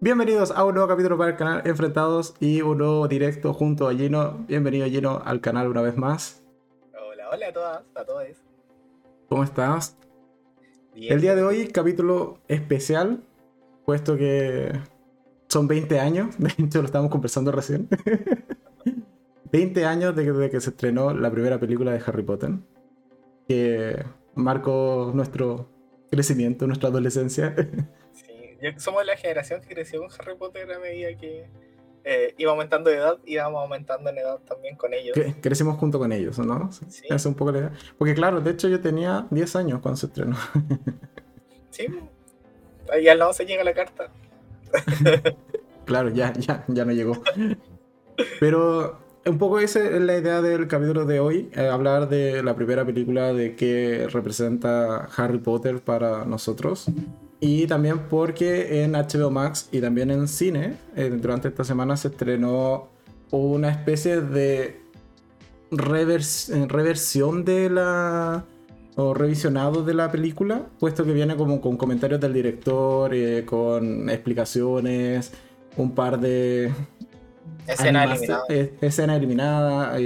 Bienvenidos a un nuevo capítulo para el canal Enfrentados y un nuevo directo junto a Gino. Bienvenido Gino al canal una vez más. Hola, hola a todas, a todos. ¿Cómo estás? El día de hoy, capítulo especial, puesto que son 20 años, de hecho lo estamos conversando recién. 20 años desde que se estrenó la primera película de Harry Potter, que marcó nuestro crecimiento, nuestra adolescencia. somos la generación que creció con Harry Potter a medida que eh, iba aumentando de edad, íbamos aumentando en edad también con ellos. crecimos junto con ellos, ¿no? Sí. Es un poco la Porque claro, de hecho yo tenía 10 años cuando se estrenó. sí, ahí al lado se llega la carta. claro, ya, ya, ya no llegó. Pero un poco esa es la idea del capítulo de hoy, eh, hablar de la primera película de qué representa Harry Potter para nosotros. Y también porque en HBO Max y también en cine, eh, durante esta semana se estrenó una especie de eh, reversión de la. o revisionado de la película, puesto que viene como con comentarios del director, eh, con explicaciones, un par de. Escena eliminada. escena eliminada.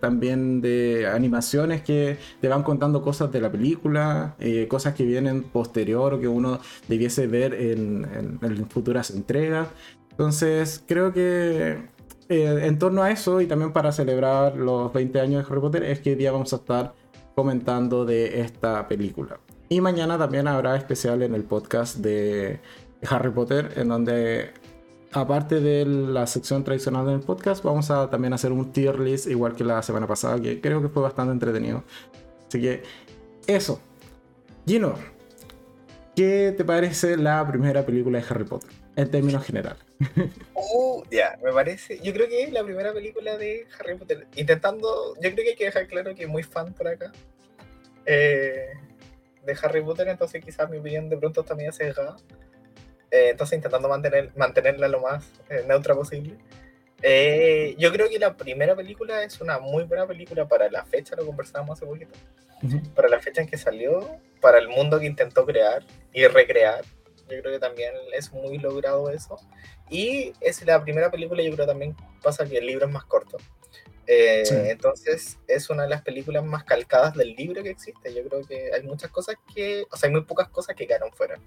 También de animaciones que te van contando cosas de la película, eh, cosas que vienen posterior o que uno debiese ver en, futuras entregas. Entonces, creo que eh, en torno a eso y también para celebrar los 20 años de Harry Potter es que hoy día vamos a estar comentando de esta película. Y mañana también habrá especial en el podcast de Harry Potter, en donde aparte de la sección tradicional del podcast, vamos a también hacer un tier list igual que la semana pasada, que creo que fue bastante entretenido. Así que eso. Gino, ¿qué te parece la primera película de Harry Potter? En términos generales. Uh, ya, me parece. Yo creo que es la primera película de Harry Potter. Intentando. Yo creo que hay que dejar claro que muy fan por acá. Eh, de Harry Potter, entonces quizás mi opinión de pronto medio sesgada. Eh, entonces intentando mantener, mantenerla lo más eh, neutra posible. Eh, yo creo que la primera película es una muy buena película para la fecha, lo conversábamos hace poquito, para la fecha en que salió, para el mundo que intentó crear y recrear. Yo creo que también es muy logrado eso. Y es la primera película, yo creo también pasa que el libro es más corto. Entonces es una de las películas más calcadas del libro que existe. Yo creo que hay muchas cosas que, o sea, hay muy pocas cosas que quedaron fuera.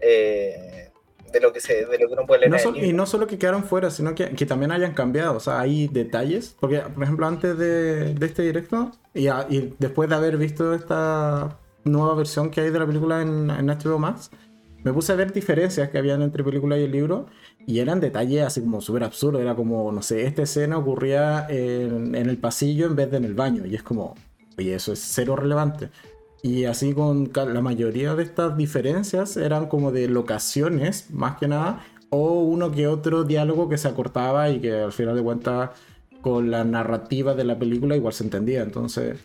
Eh, de lo que se, de lo que uno puede leer. y no solo que quedaron fuera, sino que, que, también hayan cambiado. O sea, hay detalles. Porque, por ejemplo, antes de, de este directo y, y, después de haber visto esta nueva versión que hay de la película en, en HBO Max, me puse a ver diferencias que habían entre película y el libro. Y eran detalles así como súper absurdos. Era como, no sé, esta escena ocurría en, en el pasillo en vez de en el baño. Y es como, oye, eso es cero relevante. Y así con la mayoría de estas diferencias eran como de locaciones, más que nada, o uno que otro diálogo que se acortaba y que al final de cuentas con la narrativa de la película igual se entendía. Entonces,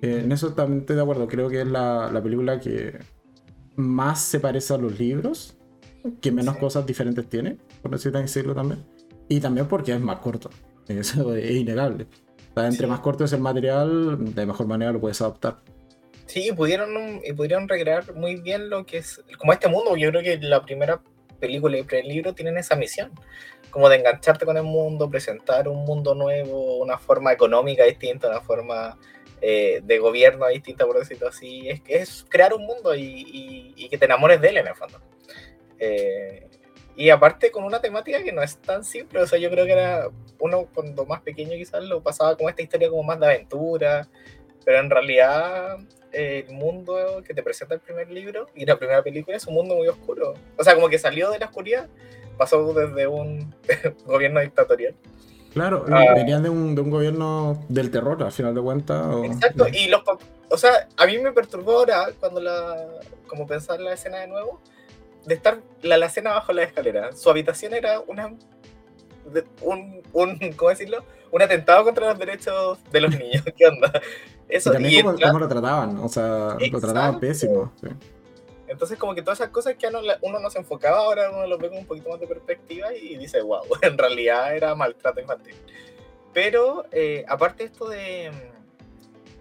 eh, en eso también estoy de acuerdo. Creo que es la, la, película que más se parece a los libros, que menos cosas diferentes tiene, por decirlo también. Y también porque es más corto. Eso es innegable. entre más corto es el material, de mejor manera lo puedes adaptar. Sí, y pudieron, y pudieron recrear muy bien lo que es, como este mundo, yo creo que la primera película y el libro tienen esa misión, como de engancharte con el mundo, presentar un mundo nuevo, una forma económica distinta, una forma eh, de gobierno distinta, por decirlo así, es, es crear un mundo y, y, que te enamores de él en el fondo. Eh, y aparte con una temática que no es tan simple, o sea, yo creo que era uno cuando más pequeño quizás lo pasaba como esta historia como más de aventura, pero en realidad el mundo que te presenta el primer libro y la primera película es un mundo muy oscuro. O sea, como que salió de la oscuridad, pasó desde un gobierno dictatorial. Claro, ah. venían de un, de un, gobierno del terror, al final de cuentas. Exacto, y los o sea, a mí me perturbó ahora cuando la, como pensar la escena de nuevo, de estar la, la escena bajo la escalera. Su habitación era una, un, un, ¿cómo decirlo? Un atentado contra los derechos de los niños. ¿Qué onda? Eso, y también cómo, lo trataban, o sea, lo trataban pésimo. Entonces, como que todas esas cosas que uno, no se enfocaba, ahora uno lo ve con un poquito más de perspectiva y dice, wow, en realidad era maltrato infantil. Pero, eh, aparte esto de,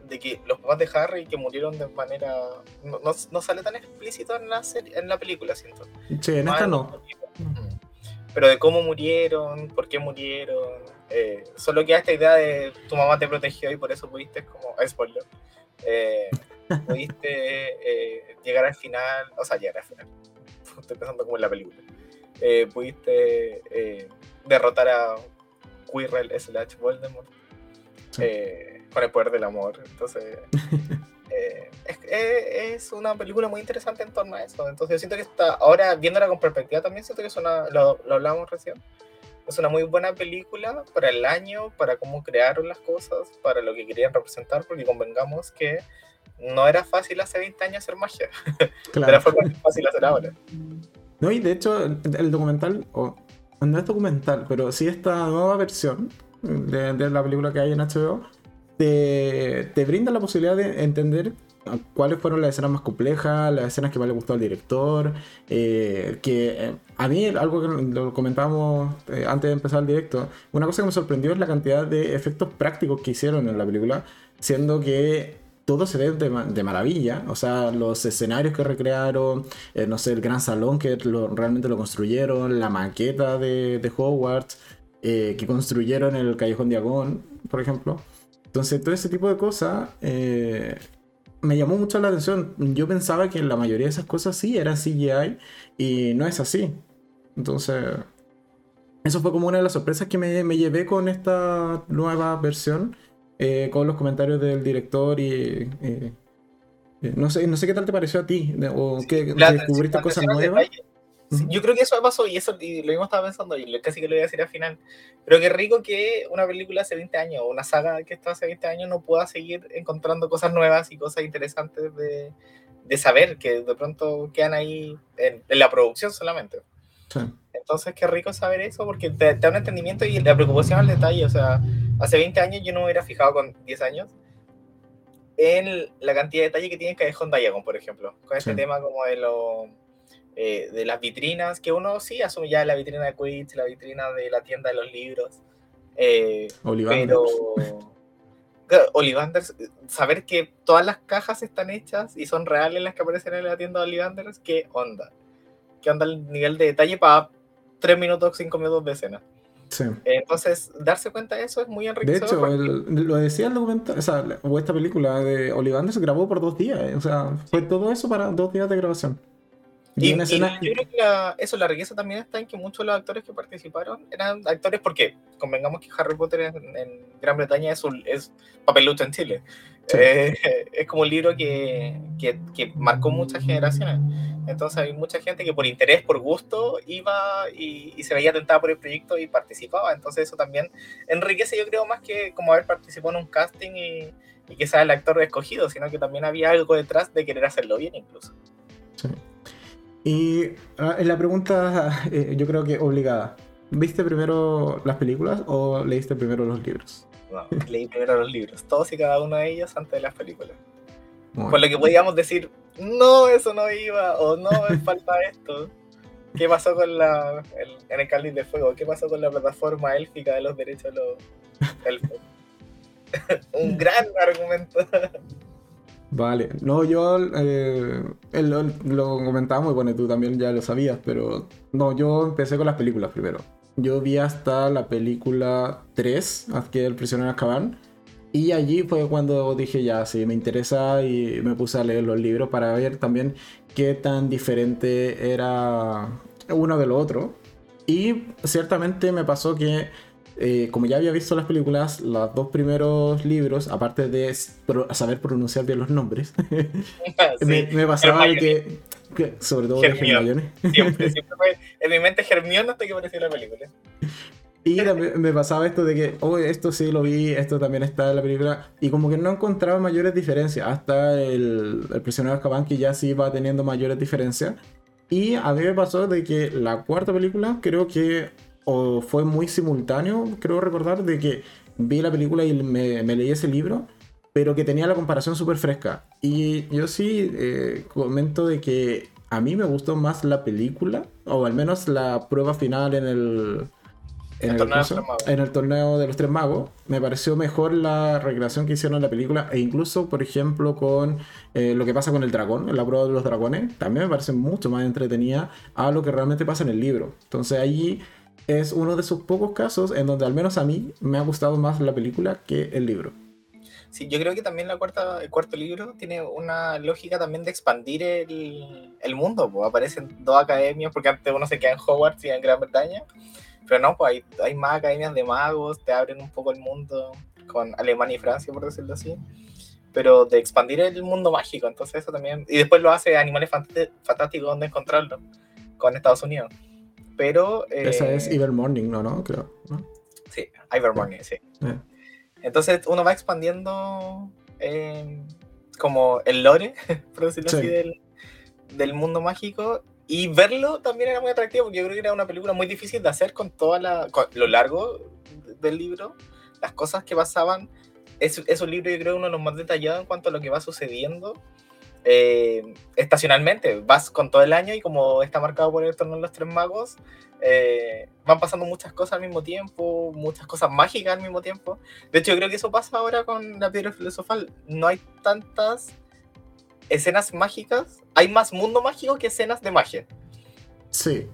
de que los papás de Harry que murieron de manera. No, no, sale tan explícito en la, serie, en la película, siento. Sí, en esta no. pero de cómo murieron, por qué murieron. Eh, solo queda esta idea de tu mamá te protegió y por eso pudiste, como, spoiler, eh, pudiste eh, llegar al final, o sea, llegar al final, estoy pensando como en la película, eh, pudiste eh, derrotar a Quirrell slash Voldemort eh, con el poder del amor. Entonces, es, es- es una película muy interesante en torno a eso. Entonces, yo siento que está, ahora viéndola con perspectiva también, siento que es una, lo, lo hablamos recién, es una muy buena película para el año, para cómo crearon las cosas, para lo que querían representar, porque convengamos que no era fácil hace 20 años hacer magia, Claro. es fácil hacer ahora. No, y de hecho, el, el documental, o no es documental, pero sí esta nueva versión de, de la película que hay en HBO, te, te brinda la posibilidad de entender cuáles fueron las escenas más complejas, las escenas que más le gustó al director, eh, que eh, a mí algo que lo comentábamos eh, antes de empezar el directo, una cosa que me sorprendió es la cantidad de efectos prácticos que hicieron en la película, siendo que todo se ve de, ma- de maravilla, o sea, los escenarios que recrearon, no sé, el gran salón que realmente lo construyeron, la maqueta de, Hogwarts, que construyeron el Callejón Diagón, por ejemplo. Entonces, todo ese tipo de cosas me llamó mucho la atención. Yo pensaba que la mayoría de esas cosas sí eran CGI y no es así. Entonces, eso fue como una de las sorpresas que me, me llevé con esta nueva versión, eh, con los comentarios del director y... eh, eh, no sé, no sé qué tal te pareció a ti, o si atención- descubriste cosas nuevas. Sí, Yo creo que eso pasó y eso y lo mismo estaba pensando y casi que lo voy a decir al final. Pero qué rico que una película hace 20 años o una saga que está hace 20 años no pueda seguir encontrando cosas nuevas y cosas interesantes de, de saber que de pronto quedan ahí en, en la producción solamente. Sí. Entonces, qué rico saber eso porque te, te da un entendimiento y la preocupación al detalle. O sea, hace 20 años yo no me hubiera fijado con 10 años en la cantidad de detalle que tiene Callejón Diagon, por ejemplo. Con este Sí. tema como de lo eh, de las vitrinas, que uno sí asume ya la vitrina de Quidditch, la vitrina de la tienda de los libros. eh, pero eh, saber que todas las cajas están hechas y son reales las que aparecen en la tienda de Ollivanders, ¿qué onda? ¿Qué onda el nivel de detalle para 3 minutos, 5 minutos de escena? Sí. Entonces, darse cuenta de eso es muy De enriquecedor. hecho, porque- el- lo decía el documental, o sea, la- o esta película de Ollivander se grabó por dos días, eh, o sea, fue todo eso para dos días de grabación. Y, y yo creo que la- eso, la riqueza también está en que muchos de los actores que participaron eran actores porque convengamos que Harry Potter en, en Gran Bretaña es, un, es papelucho en Chile. Sí. Eh, es como un libro que, que, que marcó muchas generaciones. Entonces hay mucha gente que por interés, por gusto, iba y, y se veía tentada por el proyecto y participaba. Entonces eso también enriquece, yo creo, más que como haber participado en un casting y, y que sea el actor escogido, sino que también había algo detrás de querer hacerlo bien incluso. Sí. Y ah, la pregunta, eh, yo creo que obligada. ¿Viste primero las películas o leíste primero los libros? No, leí primero los libros, todos y cada uno de ellos antes de las películas. Por lo que podíamos decir, no, eso no iba, o no, me falta esto. ¿Qué pasó con la. el- en el Cáliz de Fuego? ¿Qué pasó con la plataforma élfica de los derechos de los elfos? Un gran argumento. Vale, no, yo eh, lo, comentábamos y bueno, tú también ya lo sabías, pero no, yo empecé con las películas primero. Yo vi hasta la película 3, que El prisionero Azkaban, y allí fue cuando dije ya, sí, me interesa y me puse a leer los libros para ver también qué tan diferente era uno de lo otro. Y ciertamente me pasó que eh, como ya había visto las películas, los dos primeros libros, aparte de saber pronunciar bien los nombres, Sí, me, me pasaba de que, que- sobre todo de Hermione. Siempre, siempre fue. En mi mente, Hermione hasta que apareció la película. y también me pasaba esto de que, oh, esto sí lo vi, esto también está en la película, y como que no encontraba mayores diferencias, hasta el, el prisionero de que ya sí va teniendo mayores diferencias. Y a mí me pasó de que la cuarta película creo que o fue muy simultáneo, creo recordar, de que vi la película y me, me leí ese libro, pero que tenía la comparación súper fresca. Y yo sí eh, comento de que a mí me gustó más la película, o al menos la prueba final en el... En El el, en el torneo de los tres magos, me pareció mejor la recreación que hicieron en la película, e incluso, por ejemplo, con eh, lo que pasa con el dragón, en la prueba de los dragones, también me parece mucho más entretenida a lo que realmente pasa en el libro. Entonces ahí es uno de esos pocos casos en donde al menos a mí me ha gustado más la película que el libro. Sí, yo creo que también la cuarta, el cuarto libro tiene una lógica también de expandir el, el mundo. Pues aparecen dos academias, porque antes uno se queda en Hogwarts y en Gran Bretaña. Pero no, pues hay, hay más academias de magos, te abren un poco el mundo con Alemania y Francia, por decirlo así. Pero de expandir el mundo mágico, entonces eso también. Y después lo hace Animales Fantásticos, donde encontrarlo, con Estados Unidos. Pero. Esa es Ever Morning, ¿no? ¿no? Creo. ¿no? Sí, Ever Morning, sí. Entonces uno va expandiendo eh, como el lore, por decirlo así, del, del, mundo mágico. Y verlo también era muy atractivo, porque yo creo que era una película muy difícil de hacer con toda la, lo largo del libro, las cosas que pasaban. Es, es un libro, yo creo, uno de los más detallados en cuanto a lo que va sucediendo eh, estacionalmente. Vas con todo el año y como está marcado por el torno de los tres magos, eh, van pasando muchas cosas al mismo tiempo, muchas cosas mágicas al mismo tiempo. De hecho, yo creo que eso pasa ahora con la piedra filosofal. No hay tantas escenas mágicas, hay más mundo mágico que escenas de magia. Sí.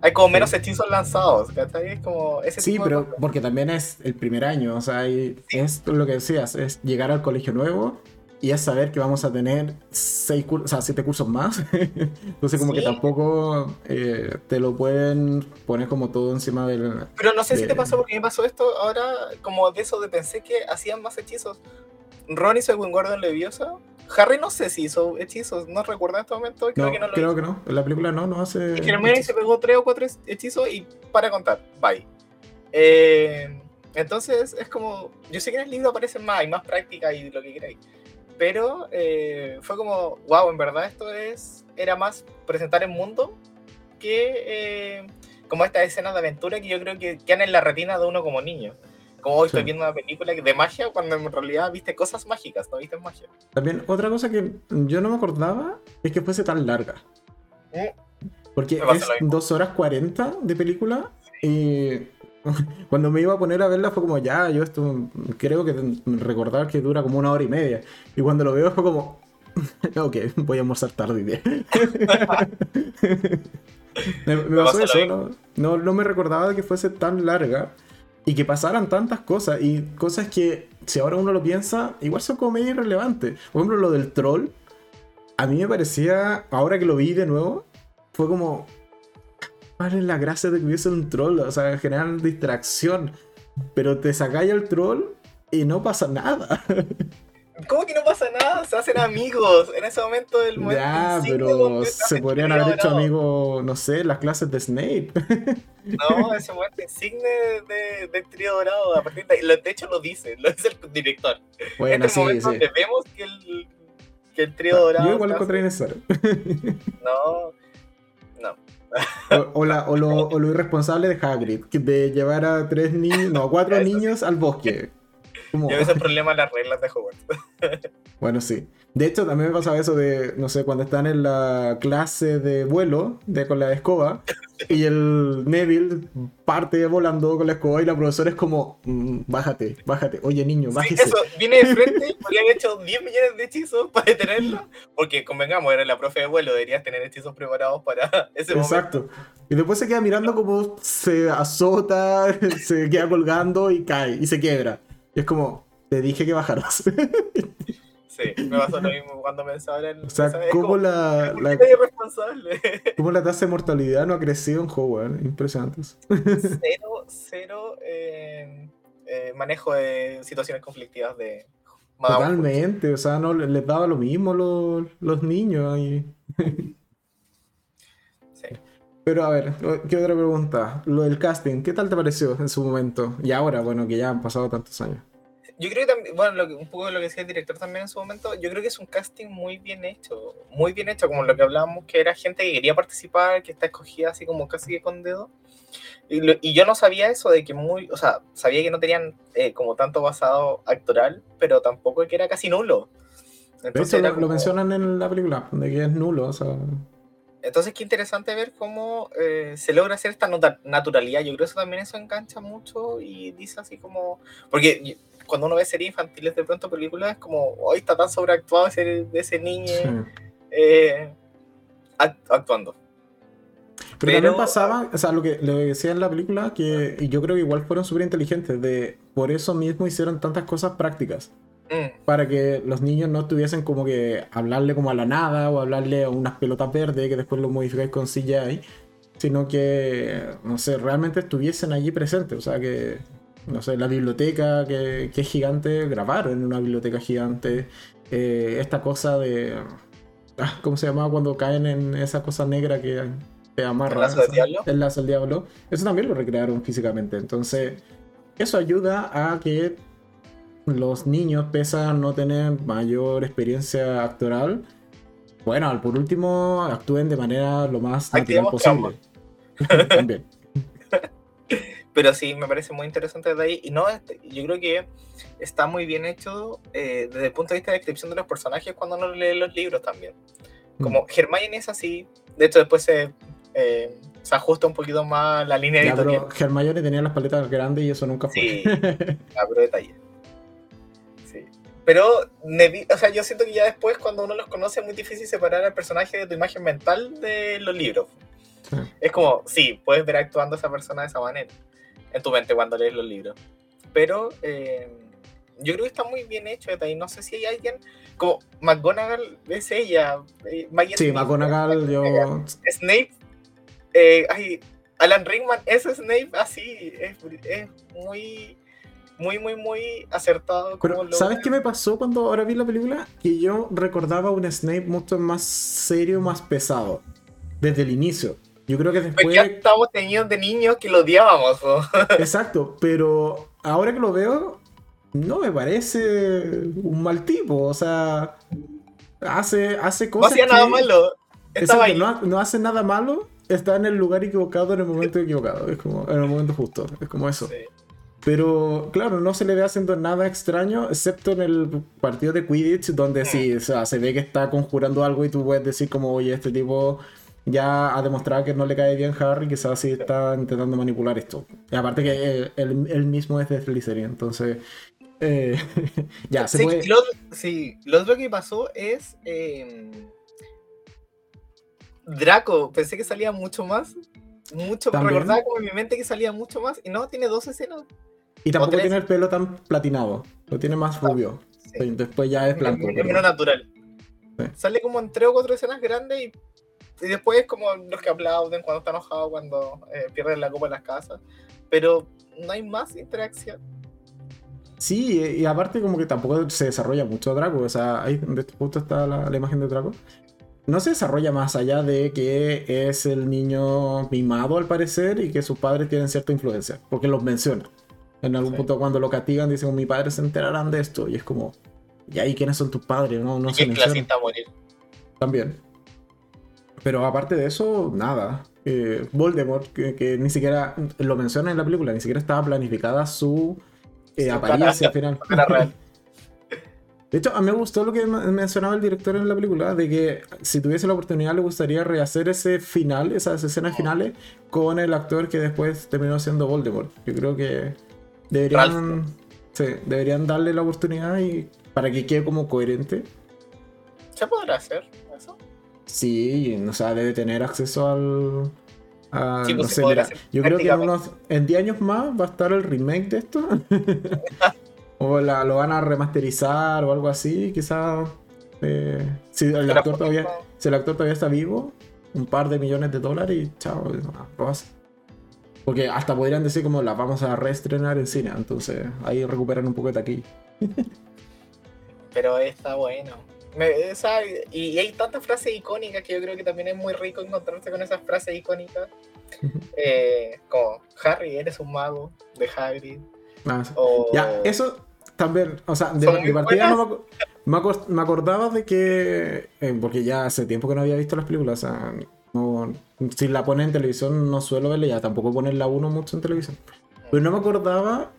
Hay como menos hechizos lanzados, ¿cachai? como ese sí, pero porque también es el primer año, o sea, es lo que decías, es llegar al colegio nuevo y es saber que vamos a tener seis o sea, siete cursos más. Entonces como que tampoco eh, te lo pueden poner como todo encima del... Pero no sé si te pasó porque me pasó esto ahora como de eso de pensé que hacían más hechizos. Ron hizo el Wingardium Leviosa. Harry no sé si hizo hechizos, no recuerdo en este momento. Creo que no lo Creo que no. En la película no, no hace... Es que se pegó tres o cuatro hechizos y para contar. Bye. Eh, entonces es como... Yo sé que en el libro aparecen más, hay más práctica y lo que queráis pero eh, fue como, wow, en verdad esto es, era más presentar el mundo que eh, como estas escenas de aventura que yo creo que quedan en la retina de uno como niño. Como hoy estoy viendo una película de magia cuando en realidad viste cosas mágicas, no viste magia. También otra cosa que yo no me acordaba es que fuese tan larga. Mm. Porque es 2 horas 40 de película y Cuando me iba a poner a verla fue como, ya, yo esto creo que recordar que dura como una hora y media. Y cuando lo veo fue como, ok, voy a almorzar tarde. me, me pasó eso, ¿no? ¿no? me recordaba que fuese tan larga y que pasaran tantas cosas y cosas que, si ahora uno lo piensa, igual son como medio irrelevantes. Por ejemplo, lo del troll, a mí me parecía, ahora que lo vi de nuevo, fue como, ¿Cuál es la gracia de que hubiese un troll? O sea, generar distracción. Pero te sacáis el troll y no pasa nada. ¿Cómo que no pasa nada? Se hacen amigos en ese momento del momento. Ya, pero se podrían haber hecho amigos, no sé, las clases de Snape. No, ese momento insigne de, del trío dorado. A partir de, de, hecho, lo dice, lo dice el director. Bueno, este sí, sí. donde vemos que el, que el trío dorado. Yo igual lo encontré. No, o, lo, irresponsable de Hagrid, de llevar a tres niños, no, cuatro niños al bosque. Como... Yo ese problema las reglas de Hogwarts. bueno, sí. De hecho, también me pasaba eso de, no sé, cuando están en la clase de vuelo de, con la escoba y el Neville parte volando con la escoba y la profesora es como, mm, bájate, bájate, oye niño, bájate. Sí, eso, viene de frente, habían hecho 10 millones de hechizos para detenerlo, porque convengamos, era la profe de vuelo, deberías tener hechizos preparados para ese momento. Exacto. Y después se queda mirando como se azota, se queda colgando y cae y se quiebra. Y es como, te dije que bajaras. Sí, me pasó lo mismo cuando pensaba en. O sea, ¿cómo la. la irresponsable? ¿Cómo la tasa de mortalidad no ha crecido en Hogwarts? Impresionante. Cero, cero eh, eh, manejo de situaciones conflictivas de. Totalmente, o sea, no les daba lo mismo los, los niños. Y... Pero a ver, ¿qué otra pregunta? Lo del casting, ¿qué tal te pareció en su momento? Y ahora, bueno, que ya han pasado tantos años yo creo que también, bueno, un poco de lo que decía el director también en su momento, yo creo que es un casting muy bien hecho, muy bien hecho, como lo que hablábamos, que era gente que quería participar, que está escogida así como casi que con dedo. Y, yo no sabía eso de que muy, o sea, sabía que no tenían eh, como tanto basado actoral, pero tampoco que era casi nulo. Entonces lo, mencionan en la película, de que es nulo, o sea... Entonces, qué interesante ver cómo eh, se logra hacer esta naturalidad. Yo creo que eso también eso engancha mucho y dice así como... Porque cuando uno ve series infantiles, de pronto películas, es como, hoy está tan sobreactuado ese, ese niño eh, actuando. Pero, también pasaba, o sea, lo que le decía en la película, que y yo creo que igual fueron súper inteligentes, de por eso mismo hicieron tantas cosas prácticas. Mm, Para que los niños no tuviesen como que hablarle como a la nada o hablarle a unas pelotas verdes que después lo modificáis con CGI, sino que, no sé, realmente estuviesen allí presentes. O sea, que, no sé, la biblioteca que, que es gigante, grabar en una biblioteca gigante. eh, esta cosa de. ah, ¿Cómo se llamaba cuando caen en esa cosa negra que te amarra? ¿El lazo del diablo? El lazo del diablo. Eso también lo recrearon físicamente. Entonces, eso ayuda a que los niños, pese a no tener mayor experiencia actoral, bueno, al por último, actúen de manera lo más natural posible. También. Pero sí, me parece muy interesante de ahí. Y no, este, yo creo que está muy bien hecho eh, desde el punto de vista de descripción de los personajes cuando uno lee los libros también. Como Hermione es así, de hecho después se, eh, se ajusta un poquito más la línea Ya, editorial. pero Hermione tenía las paletas grandes y eso nunca fue. Sí, ah, pero detalle. Pero, o sea, yo siento que ya después, cuando uno los conoce, es muy difícil separar al personaje de tu imagen mental de los libros. Sí. Es como, sí, puedes ver actuando a esa persona de esa manera en tu mente cuando lees los libros. Pero eh, yo creo que está muy bien hecho. Y no sé si hay alguien como McGonagall, es ella. eh, Maggie Sí, McGonagall, yo. Snape, eh, ay, Alan Rickman es Snape así, es, es muy, muy, muy, muy acertado. como Pero, lo- ¿sabes qué me pasó cuando ahora vi la película? Que yo recordaba un Snape mucho más serio, más pesado. Desde el inicio. Yo creo que Pues después. ya estamos teniendo de niños que lo odiábamos. Exacto, pero ahora que lo veo, no me parece un mal tipo. O sea, hace, hace No cosas. hacía nada malo. Exacto, ahí. no, no hace nada malo, está en el lugar equivocado en el momento equivocado. Es como en el momento justo. Es como eso. Sí. Pero claro, no se le ve haciendo nada extraño, excepto en el partido de Quidditch, donde sí, o sea, se ve que está conjurando algo y tú puedes decir como, oye, este tipo ya ha demostrado que no le cae bien Harry, quizás sí está intentando manipular esto. Y aparte que él, él- mismo es de Slytherin, entonces... eh, ya, se Sí, puede... lo, sí, lo otro que pasó es. eh, Draco, pensé que salía mucho más. Mucho, También. recordaba como en mi mente que salía mucho más. Y no, tiene dos escenas. Y tampoco tiene el pelo tan platinado, lo tiene más rubio. Sí. Después ya es blanco. Es pero- natural. Sí. Sale como en tres o cuatro escenas grandes y, y después es como los que aplauden cuando está enojado, cuando eh, pierden la copa en las casas. Pero no hay más interacción. Sí, y aparte como que tampoco se desarrolla mucho Draco, o sea, ahí donde justo está la, la imagen de Draco. No se desarrolla más allá de que es el niño mimado al parecer y que sus padres tienen cierta influencia, porque los menciona. En algún Sí. punto cuando lo castigan dicen, mi padre se enterarán de esto, y es como, ¿y ahí quiénes son tus padres? No, no se a morir. también. Pero aparte de eso, nada. Eh, Voldemort, que, que ni siquiera lo menciona en la película, ni siquiera estaba planificada su eh, apariencia cara- final. Real. De hecho, a mí me gustó lo que men- mencionaba el director en la película, de que si tuviese la oportunidad le gustaría rehacer ese final, esas escenas finales, con el actor que después terminó siendo Voldemort. Yo creo que deberían, sí, deberían darle la oportunidad y para que quede como coherente. ¿Se podrá hacer eso? Sí, o sea, debe tener acceso al... a- Sí, pues no sé, mira, yo creo que en, unos, en 10 años más va a estar el remake de esto. o la- lo van a remasterizar o algo así, quizás. eh, si, el actor todavía, si el actor todavía está vivo, un par de millones de dólares y chao, lo hace. Porque hasta podrían decir como la vamos a reestrenar en cine, entonces ahí recuperan un poco de taquilla. Pero está bueno. Me- esa- y, hay tantas frases icónicas que yo creo que también es muy rico encontrarse con esas frases icónicas. Eh, como Harry, eres un mago de Hagrid. Ah. O, Ya, eso también, o sea, de, partida no buenas. me, me acordaba de que, eh, porque ya hace tiempo que no había visto las películas, o sea, no- si la ponen en televisión no suelo verla, ya tampoco ponen la 1 mucho en televisión. Pero no me acordaba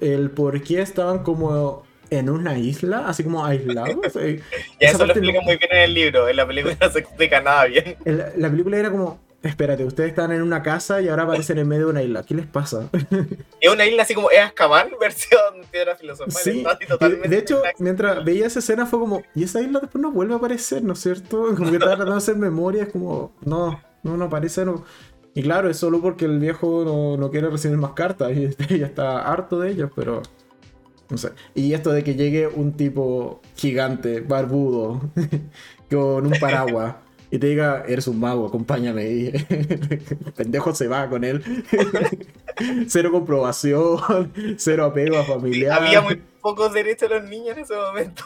el por qué estaban como en una isla, así como aislados. eh, Y eso lo explica no- muy bien en el libro. En la película no se explica nada bien. el- la película era como, espérate, ustedes están en una casa y ahora aparecen en medio de una isla, ¿qué les pasa? Es una isla así como es Azkaban, versión piedra filosofal. Sí, totalmente de hecho, mientras veía esa escena fue como, y esa isla después no vuelve a aparecer, ¿no es cierto? Como que estaba tratando de hacer memoria, es como, no, no, no aparece, no. Y claro, es solo porque el viejo no, no quiere recibir más cartas y ya está harto de ellos, pero. No sé. Y esto de que llegue un tipo gigante, barbudo, con un paraguas. Y te diga, eres un mago, acompáñame. Y el pendejo se va con él. cero comprobación, cero apego a familiar. Había muy pocos derechos a los niños en ese momento.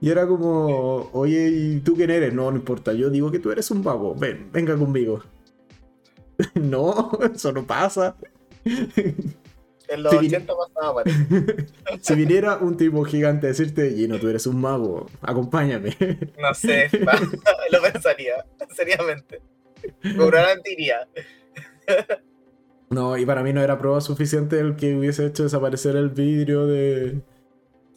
Y era como, oye, ¿y tú quién eres? No, no importa, yo digo que tú eres un mago. Ven, venga conmigo. no, eso no pasa. En los Sí. 80 pasaba, parece. si viniera un tipo gigante a decirte, Gino, tú eres un mago, acompáñame. No sé, lo pensaría, seriamente. Probablemente iría. No, y para mí no era prueba suficiente el que hubiese hecho desaparecer el vidrio de.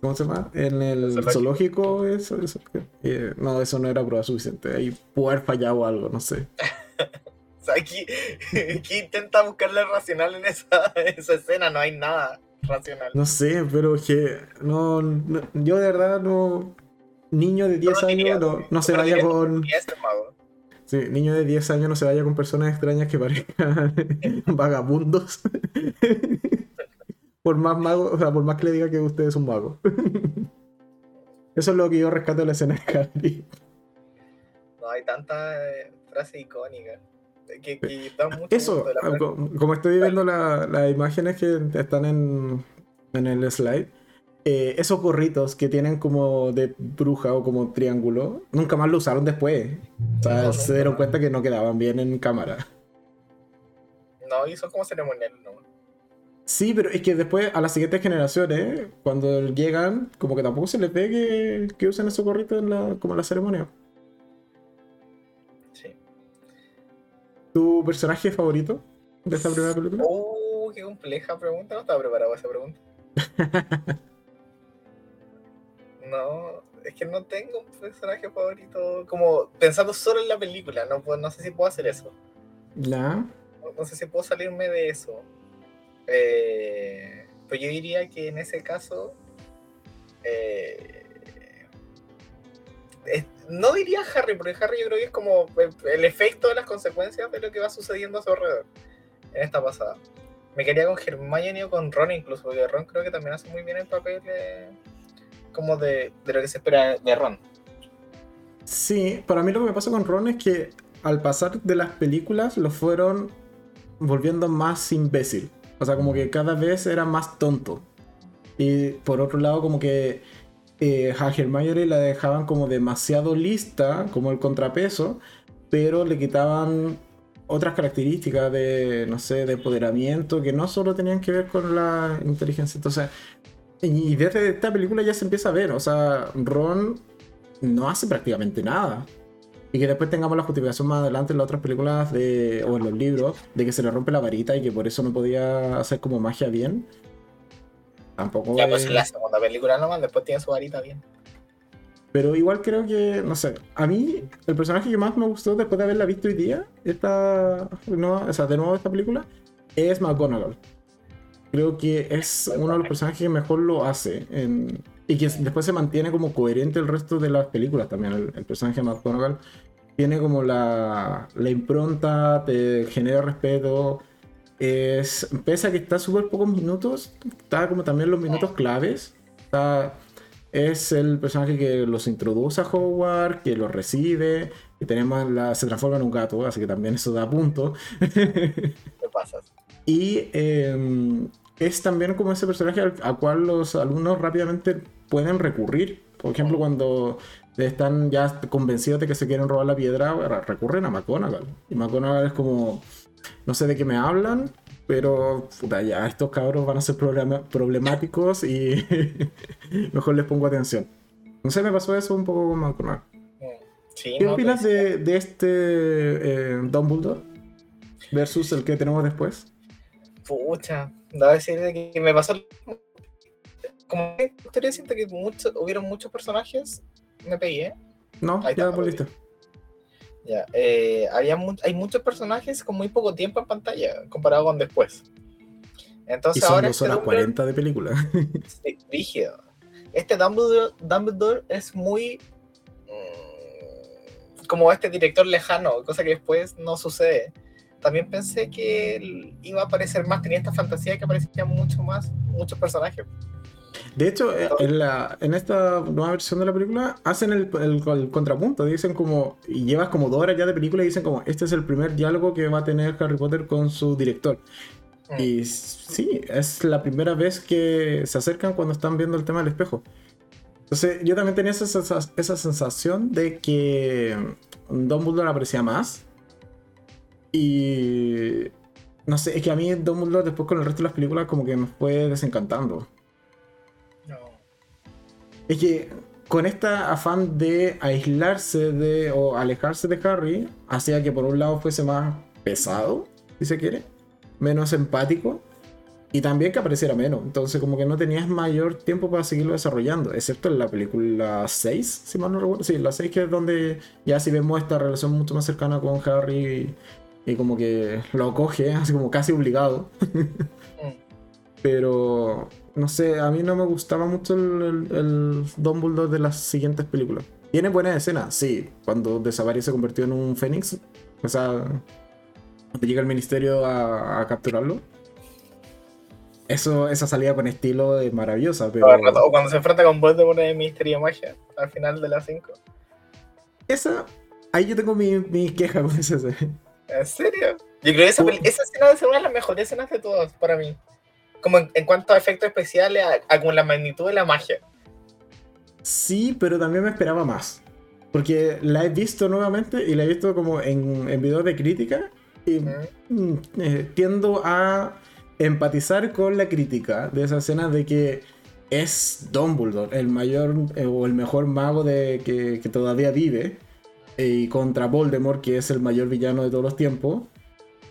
¿Cómo se llama? En el Zoológico. zoológico, eso, eso. Eh, no, eso no era prueba suficiente. Ahí puede haber fallado algo, no sé. O sea, aquí, aquí intenta buscarle racional en esa, en esa escena, no hay nada racional. No sé, pero es que. No, no- yo de verdad no. Niño de 10 No lo diría, años no, no se vaya con. Niño de 10 años no se vaya con personas extrañas que parezcan vagabundos. por más mago, o sea, por más que le diga que usted es un mago. Eso es lo que yo rescato de la escena de Harry. No hay tantas eh, frases icónicas que, que dan mucho Eso, de la como estoy viendo la- las imágenes que están en, en el slide, eh, esos gorritos que tienen como de bruja o como triángulo, nunca más lo usaron después. O sea, No, se dieron cuenta que no quedaban bien en cámara. No, y son como ceremoniales, ¿no? Sí, pero es que después a las siguientes generaciones, cuando llegan, como que tampoco se les ve que, que usen esos gorritos en la, como en la ceremonia. ¿Tu personaje favorito de esta primera película? Uh, qué compleja pregunta, no estaba preparado para esa pregunta. No, es que no tengo un personaje favorito. Como pensando solo en la película, no, no sé si puedo hacer eso. No, no sé si puedo salirme de eso. Eh, pues yo diría que en ese caso. eh, no diría Harry, porque Harry yo creo que es como el, el efecto de las consecuencias de lo que va sucediendo a su alrededor en esta pasada. Me quería con Hermione o con Ron incluso, porque Ron creo que también hace muy bien el papel eh, como de, de lo que se espera de Ron. Sí, para mí lo que me pasa con Ron es que al pasar de las películas lo fueron volviendo más imbécil. O sea, como que cada vez era más tonto. Y por otro lado, como que eh, a la dejaban como demasiado lista, como el contrapeso, pero le quitaban otras características de, no sé, de empoderamiento que no solo tenían que ver con la inteligencia. Entonces, y desde esta película ya se empieza a ver, o sea, Ron no hace prácticamente nada. Y que después tengamos la justificación más adelante en las otras películas de, o en los libros de que se le rompe la varita y que por eso no podía hacer como magia bien. Tampoco Ya, pues es- en la segunda película nomás, después tiene su varita bien. Pero igual creo que, no sé, a mí el personaje que más me gustó después de haberla visto hoy día, esta, no, o sea, de nuevo esta película, es McGonagall. Creo que es uno de los personajes que mejor lo hace en- y que después se mantiene como coherente el resto de las películas también. El, el personaje de McGonagall tiene como la, la impronta, te genera respeto. Es, pese a que está súper pocos minutos, está como también los minutos claves. Está, es el personaje que los introduce a Howard, que los recibe, y tenemos la, se transforma en un gato, así que también eso da punto. ¿Qué pasas? y eh, es también como ese personaje al, al cual los alumnos rápidamente pueden recurrir. Por ejemplo, cuando están ya convencidos de que se quieren robar la piedra, re- recurren a McGonagall. Y McGonagall es como, no sé de qué me hablan, pero puta, ya estos cabros van a ser problemáticos y mejor les pongo atención. No sé, me pasó eso un poco con McGonagall. Mm, Sí, ¿Qué no, opinas de, de este eh, Dumbledore versus el que tenemos después? Pucha, debo decir de que me pasó. Como que historia siento que mucho, hubieron muchos personajes. Me pegué. No, Ahí ya está, volviste. Ya, eh, había mu- hay muchos personajes con muy poco tiempo en pantalla comparado con después. Y Entonces son ahora 2 este horas Dumbledore 40 de película. Rígido. Este Dumbledore, Dumbledore es muy mm, como este director lejano, cosa que después no sucede. también pensé que iba a aparecer más, tenía esta fantasía que aparecían mucho más, muchos personajes. De hecho, eh, en, la, en esta nueva versión de la película hacen el, el, contrapunto. Dicen como, y llevas como dos horas ya de película y dicen como, este es el primer diálogo que va a tener Harry Potter con su director. Mm. Y sí, es la primera vez que se acercan cuando están viendo el tema del espejo. Entonces, yo también tenía esa, esa sensación de que Dumbledore aparecía más. Y no sé, es que a mí Dumbledore después con el resto de las películas como que me fue desencantando. Es que con esta afán de aislarse de o alejarse de Harry, hacía que por un lado fuese más pesado, si se quiere, menos empático y también que apareciera menos. Entonces, como que no tenías mayor tiempo para seguirlo desarrollando, excepto en la película 6, si mal no recuerdo. Sí, la 6 que es donde ya si vemos esta relación mucho más cercana con Harry y, como que lo coge, así como casi obligado. Pero no sé, a mí no me gustaba mucho el, el, Dumbledore de las siguientes películas. Tiene buenas escenas, sí. Cuando desaparece se convirtió en un fénix. O sea, cuando llega el ministerio a, capturarlo. Eso, esa salida con estilo es maravillosa, pero... O cuando se enfrenta con Voldemort en el Ministerio de Magia, al final de las 5. Esa... Ahí yo tengo mi, mi queja con esa escena. ¿En serio? Yo creo que esa, esa escena es una de las mejores escenas de todas para mí como en, cuanto a efectos especiales, a, la magnitud de la magia. Sí, pero también me esperaba más. Porque la he visto nuevamente y la he visto como en, en videos de crítica. Y mm, eh, tiendo a empatizar con la crítica de esa escena de que es Dumbledore, el mayor eh, o el mejor mago de, que, que todavía vive. Eh, y contra Voldemort, que es el mayor villano de todos los tiempos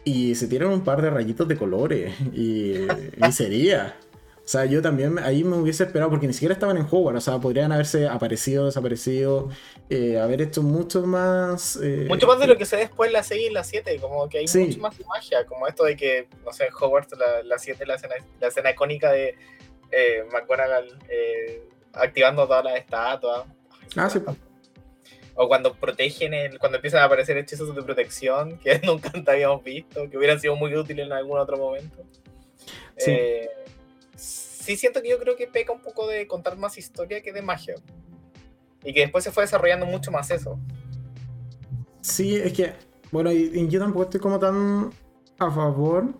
y se tiran un par de rayitos de colores y, sería. O sea, yo también ahí me hubiese esperado, porque ni siquiera estaban en Hogwarts, o sea, podrían haberse aparecido, desaparecido, eh, haber hecho mucho más... Eh, mucho más de lo que se después en la 6 y la 7, como que hay mucho más magia, como esto de que, no sé, en Hogwarts la, 7, la escena, la escena icónica de eh, McGonagall eh, activando todas las estatuas. Ah, sí. O cuando protegen, el, cuando empiezan a aparecer hechizos de protección que nunca habíamos visto, que hubieran sido muy útiles en algún otro momento. Sí. Eh, sí siento que yo creo que peca un poco de contar más historia que de magia. Y que después se fue desarrollando mucho más eso. Sí, es que, bueno, y, yo tampoco estoy como tan a favor,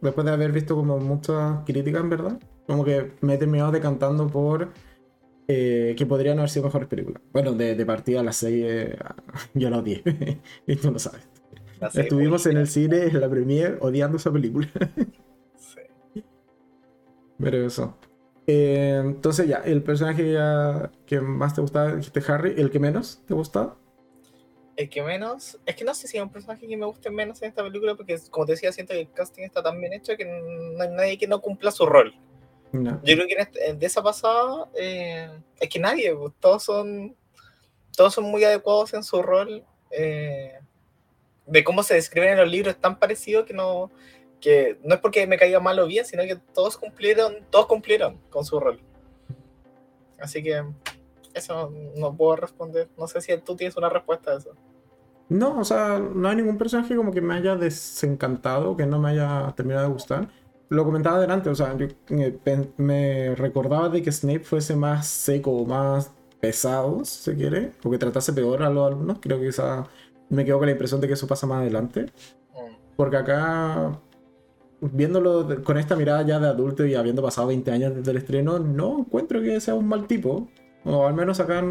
después de haber visto como muchas críticas, en verdad. Como que me he terminado decantando por eh, que podrían haber sido mejores películas. Bueno, de, de partida la 6 eh, yo la odié, y tú lo sabes. Estuvimos en el cine, en la premiere, odiando esa película. sí. Pero eso. Eh, entonces ya, el personaje que más te gustaba, dijiste Harry, el que menos te gustaba. El que menos, es que no sé si hay un personaje que me guste menos en esta película, porque como te decía, siento que el casting está tan bien hecho que no hay nadie que no cumpla su rol. Yo creo que este, de esa pasada eh, es que nadie, pues, todos son todos son muy adecuados en su rol. Eh, de cómo se describen en los libros es tan parecido que no que no es porque me caiga mal o bien, sino que todos cumplieron, todos cumplieron con su rol. Así que eso no puedo responder. No sé si tú tienes una respuesta a eso. No, o sea, no hay ningún personaje como que me haya desencantado, que no me haya terminado de gustar lo comentaba adelante, o sea, yo me recordaba de que Snape fuese más seco, más pesado, si se quiere, o que tratase peor a los alumnos. Creo que quizá me quedo con la impresión de que eso pasa más adelante. Porque acá, viéndolo con esta mirada ya de adulto y habiendo pasado 20 años desde el estreno, no encuentro que sea un mal tipo. O al menos acá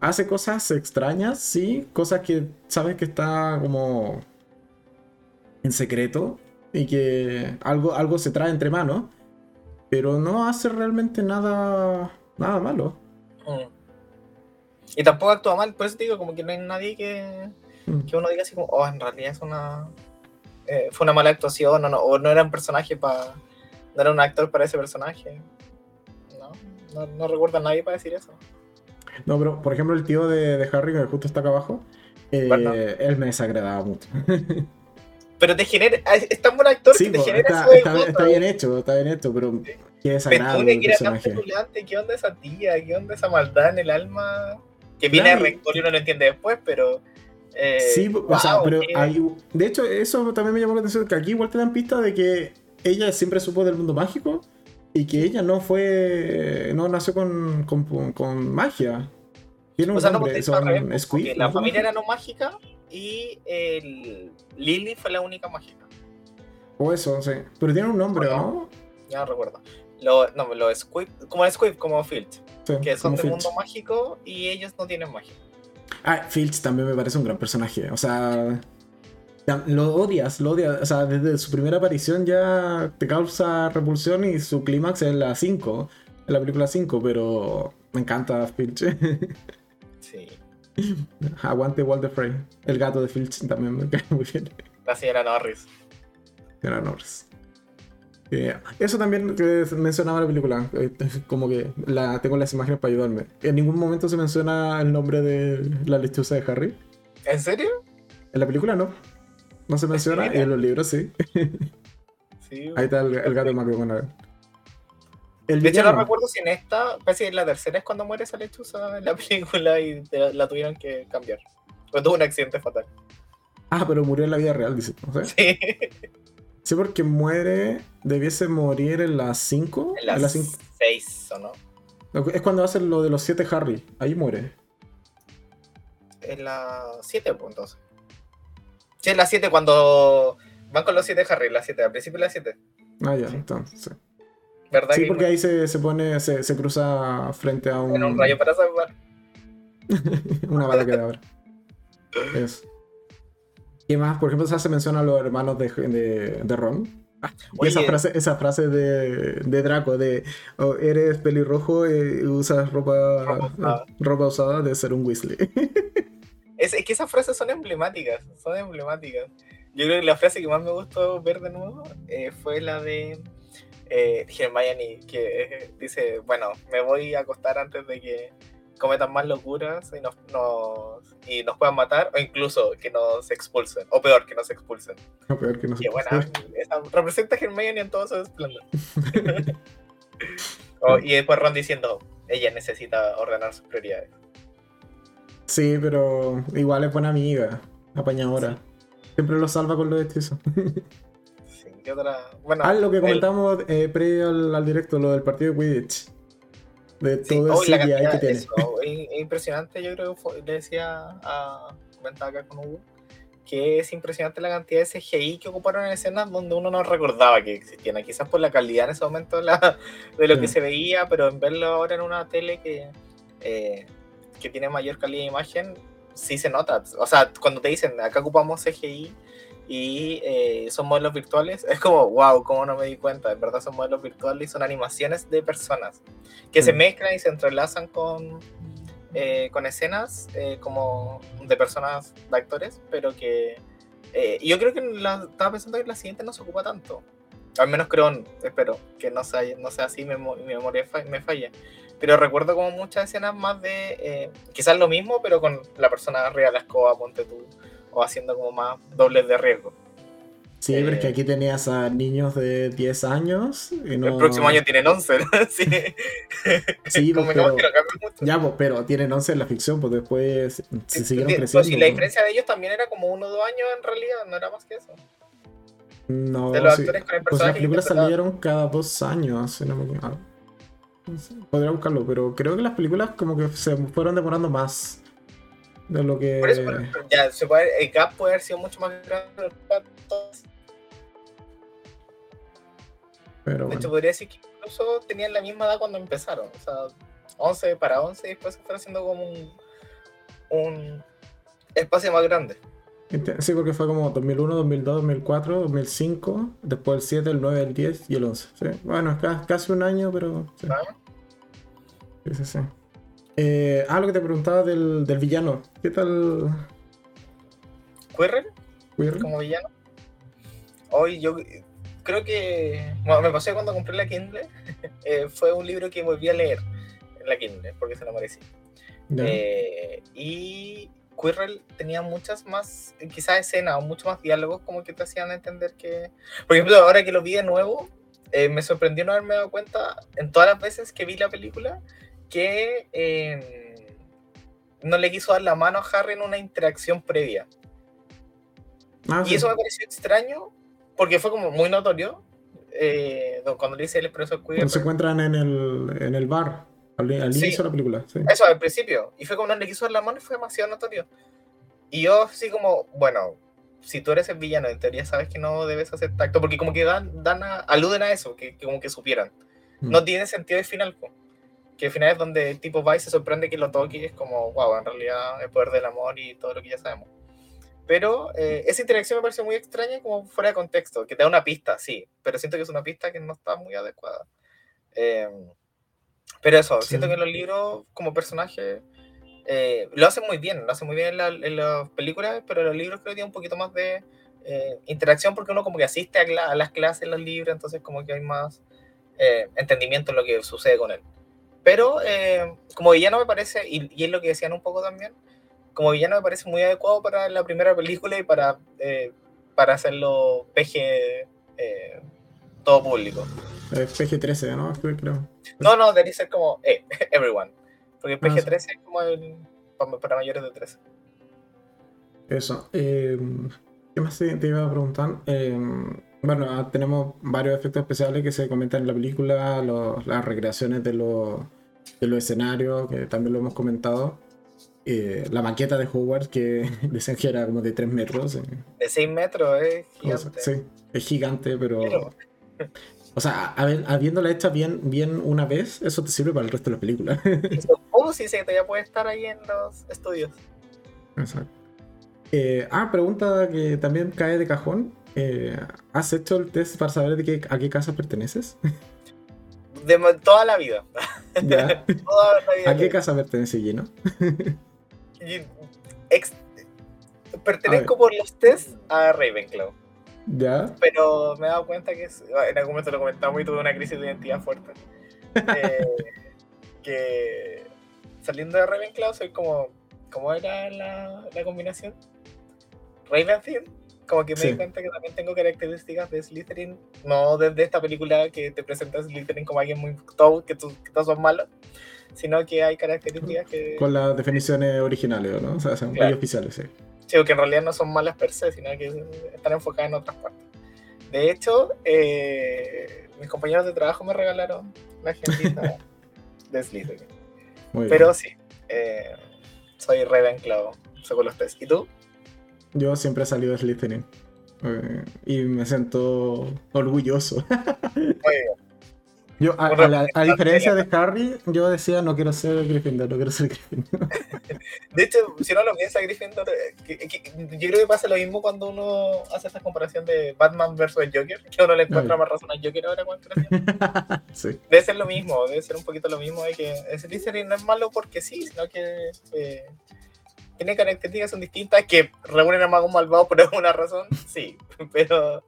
hace cosas extrañas, sí, cosas que sabes que está como en secreto, y que algo, algo se trae entre manos, pero no hace realmente nada, nada malo. Mm. Y tampoco actúa mal, por eso te digo, como que no hay nadie que, mm. que uno diga así como, oh, en realidad es una, eh, fue una mala actuación, o no, o no era un personaje para, no era un actor para ese personaje. No, no, recuerdo a nadie para decir eso. No, pero por ejemplo el tío de, de Harry, que justo está acá abajo, eh, él me desagradaba mucho. pero te genera, es tan buen actor que te genera está, está, está, bien hecho, está bien hecho, pero qué desagradable personaje. ¿Qué onda esa tía? ¿Qué onda esa maldad en el alma? Que viene de rencor y uno lo entiende después, pero Eh, Sí, o sea, wow, pero qué- hay, de hecho, eso también me llamó la atención, que aquí igual te dan pista de que ella siempre supo del mundo mágico y que ella no fue, no nació con, con, con magia. Tiene un O sea, no, nombre, porque son al revés, porque Squid, la ¿no? familia era no mágica y el Lily fue la única mágica. O eso, sí. Pero tiene un nombre, ¿O no? ¿no? Ya no recuerdo. Lo, no, lo Squid, como el Squid, como Filch, Sí, que son Filch. mundo mágico y ellos no tienen magia. Ah, Filch también me parece un gran personaje. O sea, lo odias, lo odias. O sea, desde su primera aparición ya te causa repulsión y su clímax es la 5, en la película 5, pero me encanta Filch. Aguante Walter Frey. El gato de Filch también me cae muy bien. La señora Norris. Era Norris. Eh, eso también que mencionaba la película, eh, como que la, tengo las imágenes para ayudarme. En ningún momento se menciona el nombre de la lechuza de Harry. ¿En serio? En la película no. No se menciona, y en los libros sí. Sí. Ahí está el, el gato de McGonagall. El De hecho, no recuerdo si en esta, parece que en la tercera es cuando muere esa lechuza en la película y te- la tuvieron que cambiar. Pues tuvo un accidente fatal. Ah, pero murió en la vida real, dice. ¿no? Sí. Sí, porque muere, debiese morir en las 5. En las cinco- seis, ¿o no? Es cuando hacen lo de los 7 Harry. Ahí muere. En la 7, pues entonces. Sí, en la 7 cuando van con los 7 Harry, la 7, al principio de la 7. Ah, ya, Sí. entonces. sí. ¿Verdad? Sí, que porque ahí se, se pone, se, se cruza frente a un, en un rayo para salvar. una bala que ahora. Eso. ¿Qué más? Por ejemplo, se menciona a los hermanos de, de, de Ron. Y esa frase, esa frase de, de Draco de oh, eres pelirrojo y usas ropa, Ropa usada. ropa usada, debe ser un Weasley. Es, es que esas frases son emblemáticas, son emblemáticas. Yo creo que la frase que más me gustó ver de nuevo eh, fue la de eh, Hermione, que eh, dice, bueno, me voy a acostar antes de que cometan más locuras y nos, nos- y nos puedan matar, o incluso que nos expulsen, o peor, que nos expulsen. No, peor que no sé Y qué bueno, esa- representa a Hermione en todo su esplendor. Oh, y después Ron diciendo, ella necesita ordenar sus prioridades. Sí, pero igual es buena amiga, apañadora. Siempre lo salva con los hechizos. Sí, ¿qué otra? Bueno, Ah, lo que el- comentamos eh, previo al, al directo, lo del partido de Quidditch. De Sí, todo oh, la el CGI cantidad- que tiene. eso, es, es impresionante, yo creo que le decía a comentaba acá con Hugo, que es impresionante la cantidad de CGI que ocuparon en escenas donde uno no recordaba que existían, quizás por la calidad en ese momento de, la- de lo que Sí. se veía, pero en verlo ahora en una tele que, eh, que tiene mayor calidad de imagen, sí se nota. O sea, cuando te dicen, acá ocupamos CGI y eh, son modelos virtuales, es como, wow, cómo no me di cuenta, en verdad son modelos virtuales y son animaciones de personas que se Mm. mezclan y se entrelazan con, eh, con escenas eh, como de personas, de actores, pero que eh, yo creo que la, estaba pensando que la siguiente no se ocupa tanto. Al menos creo, espero que no sea, no sea así, mi, mi memoria fa- me falla. Pero recuerdo como muchas escenas más de, eh, quizás lo mismo, pero con la persona arriba de la escoba, ponte tú, o haciendo como más dobles de riesgo. Sí, eh, pero es que aquí tenías a niños de 10 años. Y no... El próximo año tienen 11, ¿no? sí. Sí, pues, como pero- que mucho. Ya, pues, pero tienen 11 en la ficción, pues después se siguieron sí, creciendo. pues, si la pues. diferencia de ellos también era como uno o dos años en realidad, no era más que eso. No, De los sí. actores con el Pues las películas salieron cada dos años, si no me equivoco. Sé, Podría buscarlo, pero creo que las películas como que se fueron demorando más de lo que... Por eso, pero- ya, se puede, el gap puede haber sido mucho más grande. Pero De bueno. hecho, podría decir que incluso tenían la misma edad cuando empezaron. O sea, 11 para 11 y después se fue haciendo como un, un espacio más grande. Ente- Sí, porque fue como 2001, 2002, 2004, 2005, después el 7, el 9, el 10 y el 11. ¿sí? Bueno, es ca- casi un año, pero... Sí, ¿sabes? sí, sí. sí. Eh, ah, lo que te preguntaba del, del villano. ¿Qué tal? Quirrell como villano. Hoy yo creo que bueno, me pasó cuando compré la Kindle. eh, fue un libro que volví a leer en la Kindle porque se lo merecía. Eh, y Quirrell tenía muchas más, quizás escenas o muchos más diálogos como que te hacían entender que... Por ejemplo, ahora que lo vi de nuevo, eh, me sorprendió no haberme dado cuenta en todas las veces que vi la película que eh, no le quiso dar la mano a Harry en una interacción previa. Ah, Y sí. eso me pareció extraño porque fue como muy notorio eh, cuando le dice el expreso queer. Cuando se encuentran en el, en el bar, al, al Sí. inicio de la película. Sí. Eso al principio. Y fue como no le quiso dar la mano y fue demasiado notorio. Y yo así como, bueno, si tú eres el villano, en teoría sabes que no debes hacer tacto, porque como que dan, dan a- aluden a eso, que, que como que supieran. Mm. No tiene sentido el final. Que el final es donde el tipo va y se sorprende que lo toque y es como, wow, en realidad el poder del amor y todo lo que ya sabemos. Pero eh, esa interacción me pareció muy extraña como fuera de contexto, que te da una pista, sí, pero siento que es una pista que no está muy adecuada. Eh, pero eso, Sí. siento que en los libros, como personaje, eh, lo hacen muy bien, lo hacen muy bien en, la- en las películas, pero en los libros creo que tiene un poquito más de eh, interacción porque uno como que asiste a, a las clases en los libros, entonces como que hay más eh, entendimiento en lo que sucede con él. Pero eh, como villano me parece, y, y es lo que decían un poco también, como villano me parece muy adecuado para la primera película y para, eh, para hacerlo PG eh, todo público. Es PG-13, ¿no? Creo-. No, no, debería ser como everyone. Porque Ah, sí. PG-13 es como el, para, mayores de 13. Eso. ¿Qué más te iba a preguntar? Eh, bueno, ah, tenemos varios efectos especiales que se comentan en la película, los- las recreaciones de los, de los escenarios, que también lo hemos comentado. Eh, la maqueta de Hogwarts, que decían que era como de 3 metros. eh, De 6 metros, es o sea, gigante. sí, es gigante, pero... Pero- O sea, haber- habiéndola hecha bien, bien una vez, eso te sirve para el resto de la película. Oh, sí, sí, todavía puede estar ahí en los estudios. Exacto. Eh, ah, pregunta que también cae de cajón. Eh, ¿Has hecho el test para saber de qué, a qué casa perteneces? De toda la vida. Ya. Toda la vida. ¿A qué casa pertenece Gino? Ex- pertenezco por los test a Ravenclaw. Ya. pero me he dado cuenta que es- en algún momento lo comentamos y tuve una crisis de identidad fuerte. Eh, que saliendo de Ravenclaw soy como, ¿cómo era la, la combinación? Ravenfield. Como que me Sí. di cuenta que también tengo características de Slytherin, no desde esta película que te presenta a Slytherin como alguien muy todo, que, tú- que todos son malos, sino que hay características que, Con las definiciones originales, ¿no? O sea, son Claro. oficiales, sí. Sí, que en realidad no son malas per se, sino que están enfocadas en otras partes. De hecho, eh, mis compañeros de trabajo me regalaron la gentita de Slytherin. Muy bien. Pero sí, eh, soy Ravenclaw, según los test. ¿Y tú? Yo siempre he salido de Slytherin. Eh, y me siento orgulloso. Yo, a, a la- a diferencia de Harry, yo decía no quiero ser Gryffindor, no quiero ser Gryffindor. De hecho, si uno lo piensa, Gryffindor, eh, que- que- yo creo que pasa lo mismo cuando uno hace esta comparación de Batman versus Joker, que uno le encuentra más razón al Joker ahora con sí. Debe ser lo mismo, debe ser un poquito lo mismo de que Slytherin no es malo porque sí, sino que eh, tiene características son distintas que reúnen a magos malvados por alguna razón, sí, pero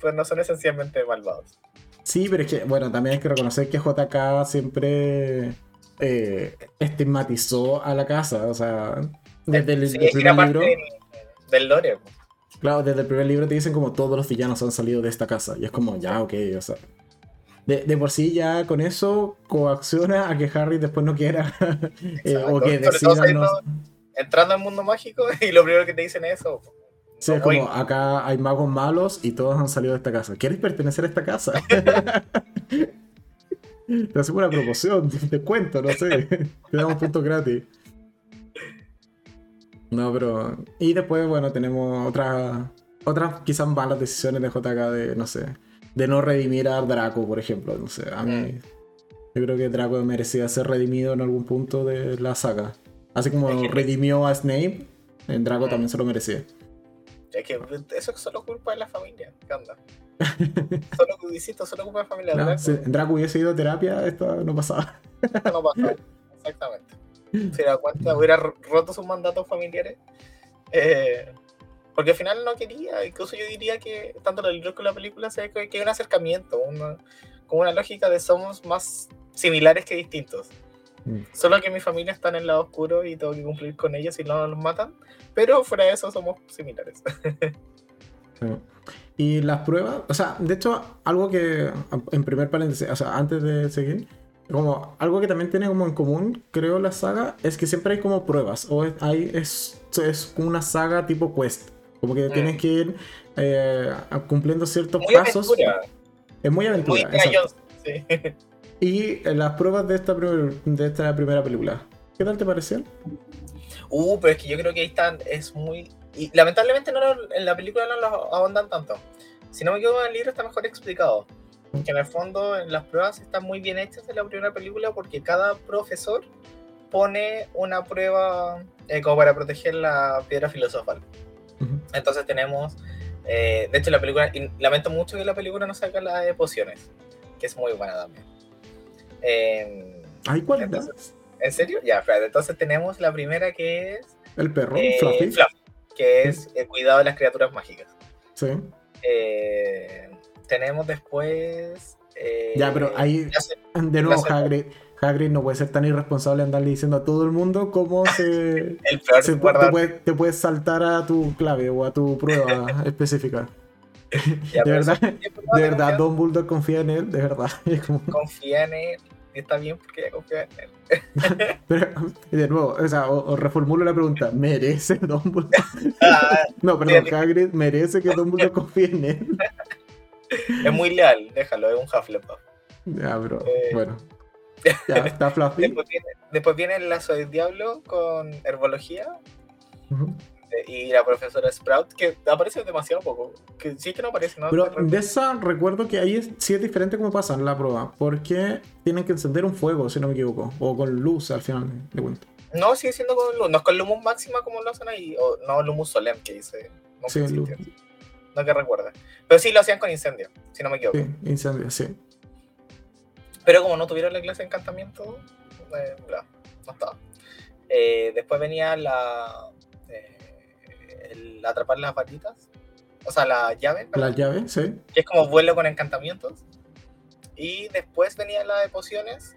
pues no son esencialmente malvados. Sí, pero es que, bueno, también hay que reconocer que JK siempre eh, estigmatizó a la casa. O sea, desde el, Sí, primer libro, del, del lore. claro, desde el primer libro te dicen como todos los villanos han salido de esta casa. Y es como, ya, ok, o sea. De, de por sí ya con eso coacciona a que Harry después no quiera eh, o que decida no... Entrando al mundo mágico y lo primero que te dicen es eso. Sí, es como acá hay magos malos y todos han salido de esta casa. ¿Quieres pertenecer a esta casa? Te hacemos una promoción, te cuento, no sé. Te damos puntos gratis. No, pero. Y después, bueno, tenemos otras. Otras quizás malas decisiones de JK de, no sé. De no redimir a Draco, por ejemplo. No sé. A mí. Yo creo que Draco merecía ser redimido en algún punto de la saga. Así como Es que- redimió a Snape, en Draco Mm. también se lo merecía. Es que eso es solo culpa de la familia. ¿Qué onda? Solo, insisto, solo culpa de la familia. No, Draco. si Draco hubiese ido a terapia, esto no pasaba. Esto no pasó. Exactamente. Se da cuenta, hubiera ro- roto sus mandatos familiares. Eh, porque al final no quería. Incluso yo diría que tanto el libro como la película se ve que hay un acercamiento, una, como una lógica de somos más similares que distintos. Mm. Solo que mi familia está en el lado oscuro y tengo que cumplir con ellos y no nos matan. Pero fuera de eso somos similares. Sí. Y las pruebas, o sea, de hecho, algo que en primer paréntesis, o sea, antes de seguir, como algo que también tiene como en común, creo, la saga, es que siempre hay como pruebas. O es, hay, es, es una saga tipo quest. Como que tienes Mm. que ir eh, cumpliendo ciertos Muy pasos. aventura. Es muy Muy aventura. Exacto. Jones, sí. Y las pruebas de esta, primer- de esta primera película. ¿Qué tal te pareció? Uh, pero es que yo creo que ahí están, es muy... Y lamentablemente no lo- en la película no lo ahondan tanto. Si no me equivoco, en el libro está mejor explicado. Que en el fondo, en las pruebas están muy bien hechas en la primera película porque cada profesor pone una prueba eh, como para proteger la piedra filosofal. Entonces tenemos, eh, de hecho la película, y lamento mucho que la película no saca la de pociones, que es muy buena también. Eh, Ay, ¿cuál Entonces, ¿En serio? Ya, espérate, entonces tenemos la primera que es El perro, eh, Fluffy. Fluffy, que es el cuidado de las criaturas mágicas. Sí. Eh, tenemos después... eh, Ya, pero ahí, de nuevo, Hagrid, Hagrid no puede ser tan irresponsable andarle diciendo a todo el mundo cómo se... el peor se pu- guarda- te, puedes, te puedes saltar a tu clave o a tu prueba específica. ya, de verdad, De verdad, confiar- Dumbledore confía en él, de verdad. Como- Confía en él, está bien porque ella confía en él. Pero, de nuevo, o sea, o, o reformulo la pregunta, ¿merece Dumbledore? Ah, No, perdón, Hagrid merece que Dumbledore confíe en él. es muy leal, déjalo, es un Hufflepuff. Ya, bro, Eh. bueno. Ya, está Fluffy. Después viene, después viene el lazo del diablo con herbología y la profesora Sprout, que aparece demasiado poco. Que sí que no aparece, ¿no? Pero de esa recuerdo que ahí es- sí es diferente cómo pasa en la prueba, porque tienen que encender un fuego, si no me equivoco, o con luz al final de cuentas. No, sigue siendo con luz. No es con Lumus máxima como lo hacen ahí. O no, Lumus Solem que dice. No Sí, luz. No que recuerda. Pero sí lo hacían con incendio, si no me equivoco. Sí, incendio, sí. Pero como no tuvieron la clase de encantamiento, eh, bla, no estaba. Eh, después venía la. eh, el atrapar las patitas. O sea, la llave. La llave, sí. que es como vuelo con encantamientos. Y después venía la de pociones,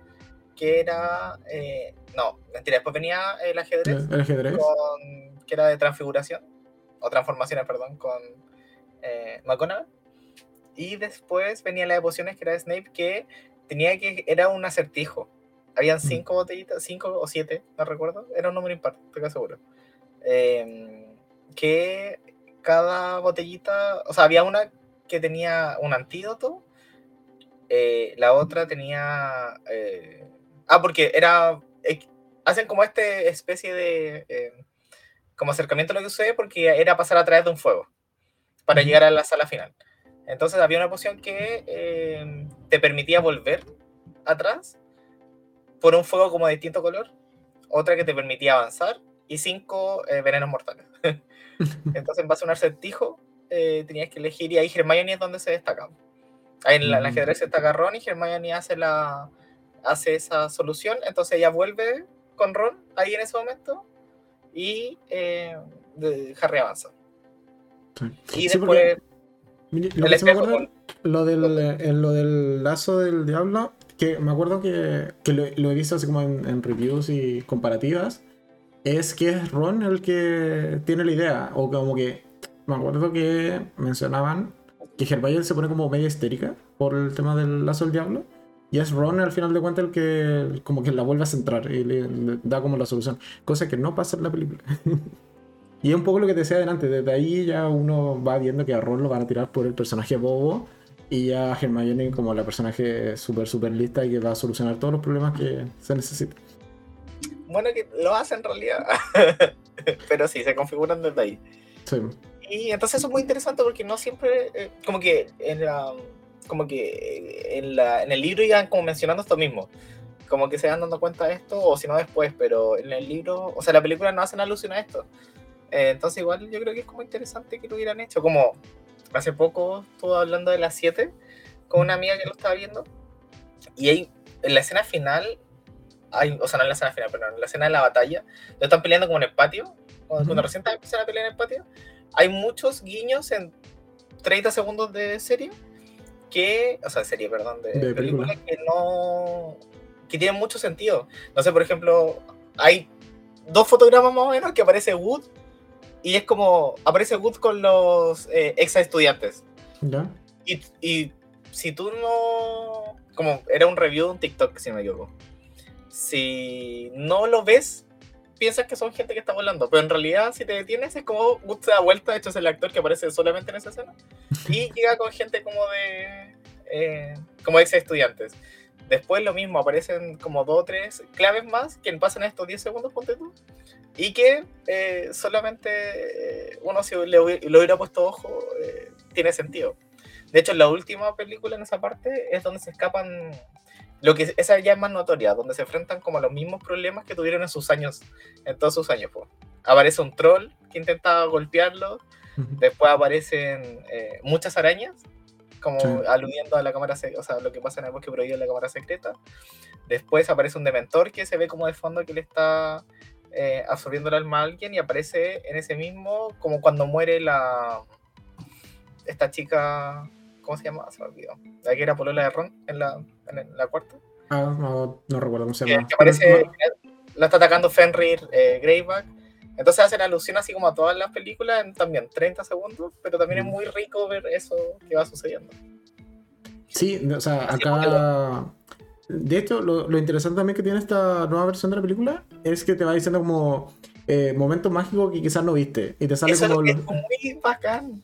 que era. eh, no, mentira, después venía el ajedrez. El ajedrez. con, que era de transfiguración, o transformaciones, perdón, con eh, McGonagall. Y después venía la de pociones, que era de Snape, que tenía que, era un acertijo. Habían cinco botellitas, cinco o siete, no recuerdo, era un número impar, estoy seguro. Em, que cada botellita, o sea, había una que tenía un antídoto, eh, la otra tenía... eh, ah, porque era... eh, hacen como este especie de... eh, como acercamiento a lo que sucede porque era pasar a través de un fuego para llegar a la sala final. Entonces había una poción que eh, te permitía volver atrás por un fuego como de distinto color, otra que te permitía avanzar y cinco eh, venenos mortales. Entonces en base a un acertijo eh, tenías que elegir y ahí Hermione es donde se destaca. Ahí en la, en la Mm. ajedrez se destaca Ron y Hermione hace, la, hace esa solución, entonces ella vuelve con Ron ahí en ese momento y eh, de- Harry avanza. Sí. Y Sí, después porque- Mire, Lo el me acuerdo, con- lo del, en lo del lazo del diablo, que me acuerdo que, que lo, lo he visto así como en, en reviews y comparativas, es que es Ron el que tiene la idea, o como que me acuerdo que mencionaban que Hermione se pone como media histérica por el tema del lazo del diablo, y es Ron al final de cuentas el que como que la vuelve a centrar y le, da como la solución, cosa que no pasa en la película. Y es un poco lo que te decía adelante, desde ahí ya uno va viendo que a Ron lo van a tirar por el personaje bobo y a Hermione como la personaje súper, súper lista y que va a solucionar todos los problemas que se necesiten. Bueno, que lo hace en realidad. Pero sí, se configuran desde ahí. Sí. Y entonces eso es muy interesante porque no siempre, eh, como que en la, como que en, la, en el libro iban como mencionando esto mismo. Como que se van dando cuenta de esto, o si no después, pero en el libro, o sea, la película no hacen alusión a esto. Eh, entonces igual yo creo que es como interesante que lo hubieran hecho. Como hace poco estuve hablando de las 7 con una amiga que lo estaba viendo. Y ahí, en la escena final, o sea, no en la escena final, pero en la escena de la batalla, lo están peleando como en el patio, cuando, Ujú. cuando recién empiezan a pelear en el patio, hay muchos guiños en 30 segundos de serie que, o sea, de serie, perdón, de, De película, película. que no, que tienen mucho sentido. No sé, por ejemplo, hay dos fotogramas más o menos que aparece Wood y es como, aparece Wood con los eh, ex estudiantes. ¿Ya? Y, y si tú no como era un review de un TikTok, si no me equivoco. Si no lo ves, piensas que son gente que está volando, pero en realidad si te detienes es como se da vuelta, de hecho es el actor que aparece solamente en esa escena, y llega con gente como de, eh, como ex estudiantes. Después lo mismo, aparecen como dos o tres claves más que pasan estos 10 segundos, ponte tú, y que eh, solamente eh, uno si le, hubiera puesto ojo, tiene sentido. De hecho, en la última película en esa parte es donde se escapan lo que esa ya es más notoria, donde se enfrentan como a los mismos problemas que tuvieron en sus años, en todos sus años. Pues. Aparece un troll que intenta golpearlo, después aparecen eh, muchas arañas, como aludiendo a la cámara, o sea, lo que pasa en el bosque prohibido en la cámara secreta. Después aparece un dementor que se ve como de fondo que le está eh, absorbiendo el alma a alguien y aparece en ese mismo, como cuando muere la esta chica ¿Cómo se llama? Se me olvidó. La que era Polola de Ron en la, en la cuarta. Ah, no, no recuerdo cómo se llama. Que, aparece, la está atacando Fenrir eh, Greyback. Entonces hacen alusión así como a todas las películas en también 30 segundos, pero también es mm. muy rico ver eso que va sucediendo. Sí, o sea, acá... De hecho, lo, lo, interesante también que tiene esta nueva versión de la película es que te va diciendo como eh, momentos mágicos que quizás no viste. Y te sale como... Es muy bacán.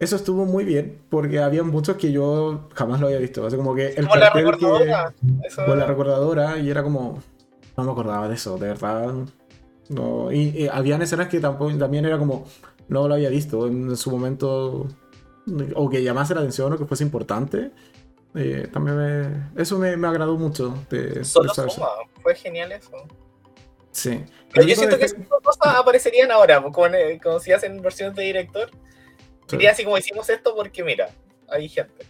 Eso estuvo muy bien, porque había muchos que yo jamás lo había visto. O como que el como la recordadora. Que, la recordadora, y era como. No me acordaba de eso, de verdad. No. Y, habían escenas que tampoco, también era como. No lo había visto en su momento. O que llamase la atención o que fuese importante. Eh, también me, eso me, me, agradó mucho. De, Solo suma, fue genial eso. Sí. Pero yo siento que esas cosas aparecerían ahora, como, como si hacen versiones de director Sería así como hicimos esto porque mira, hay gente.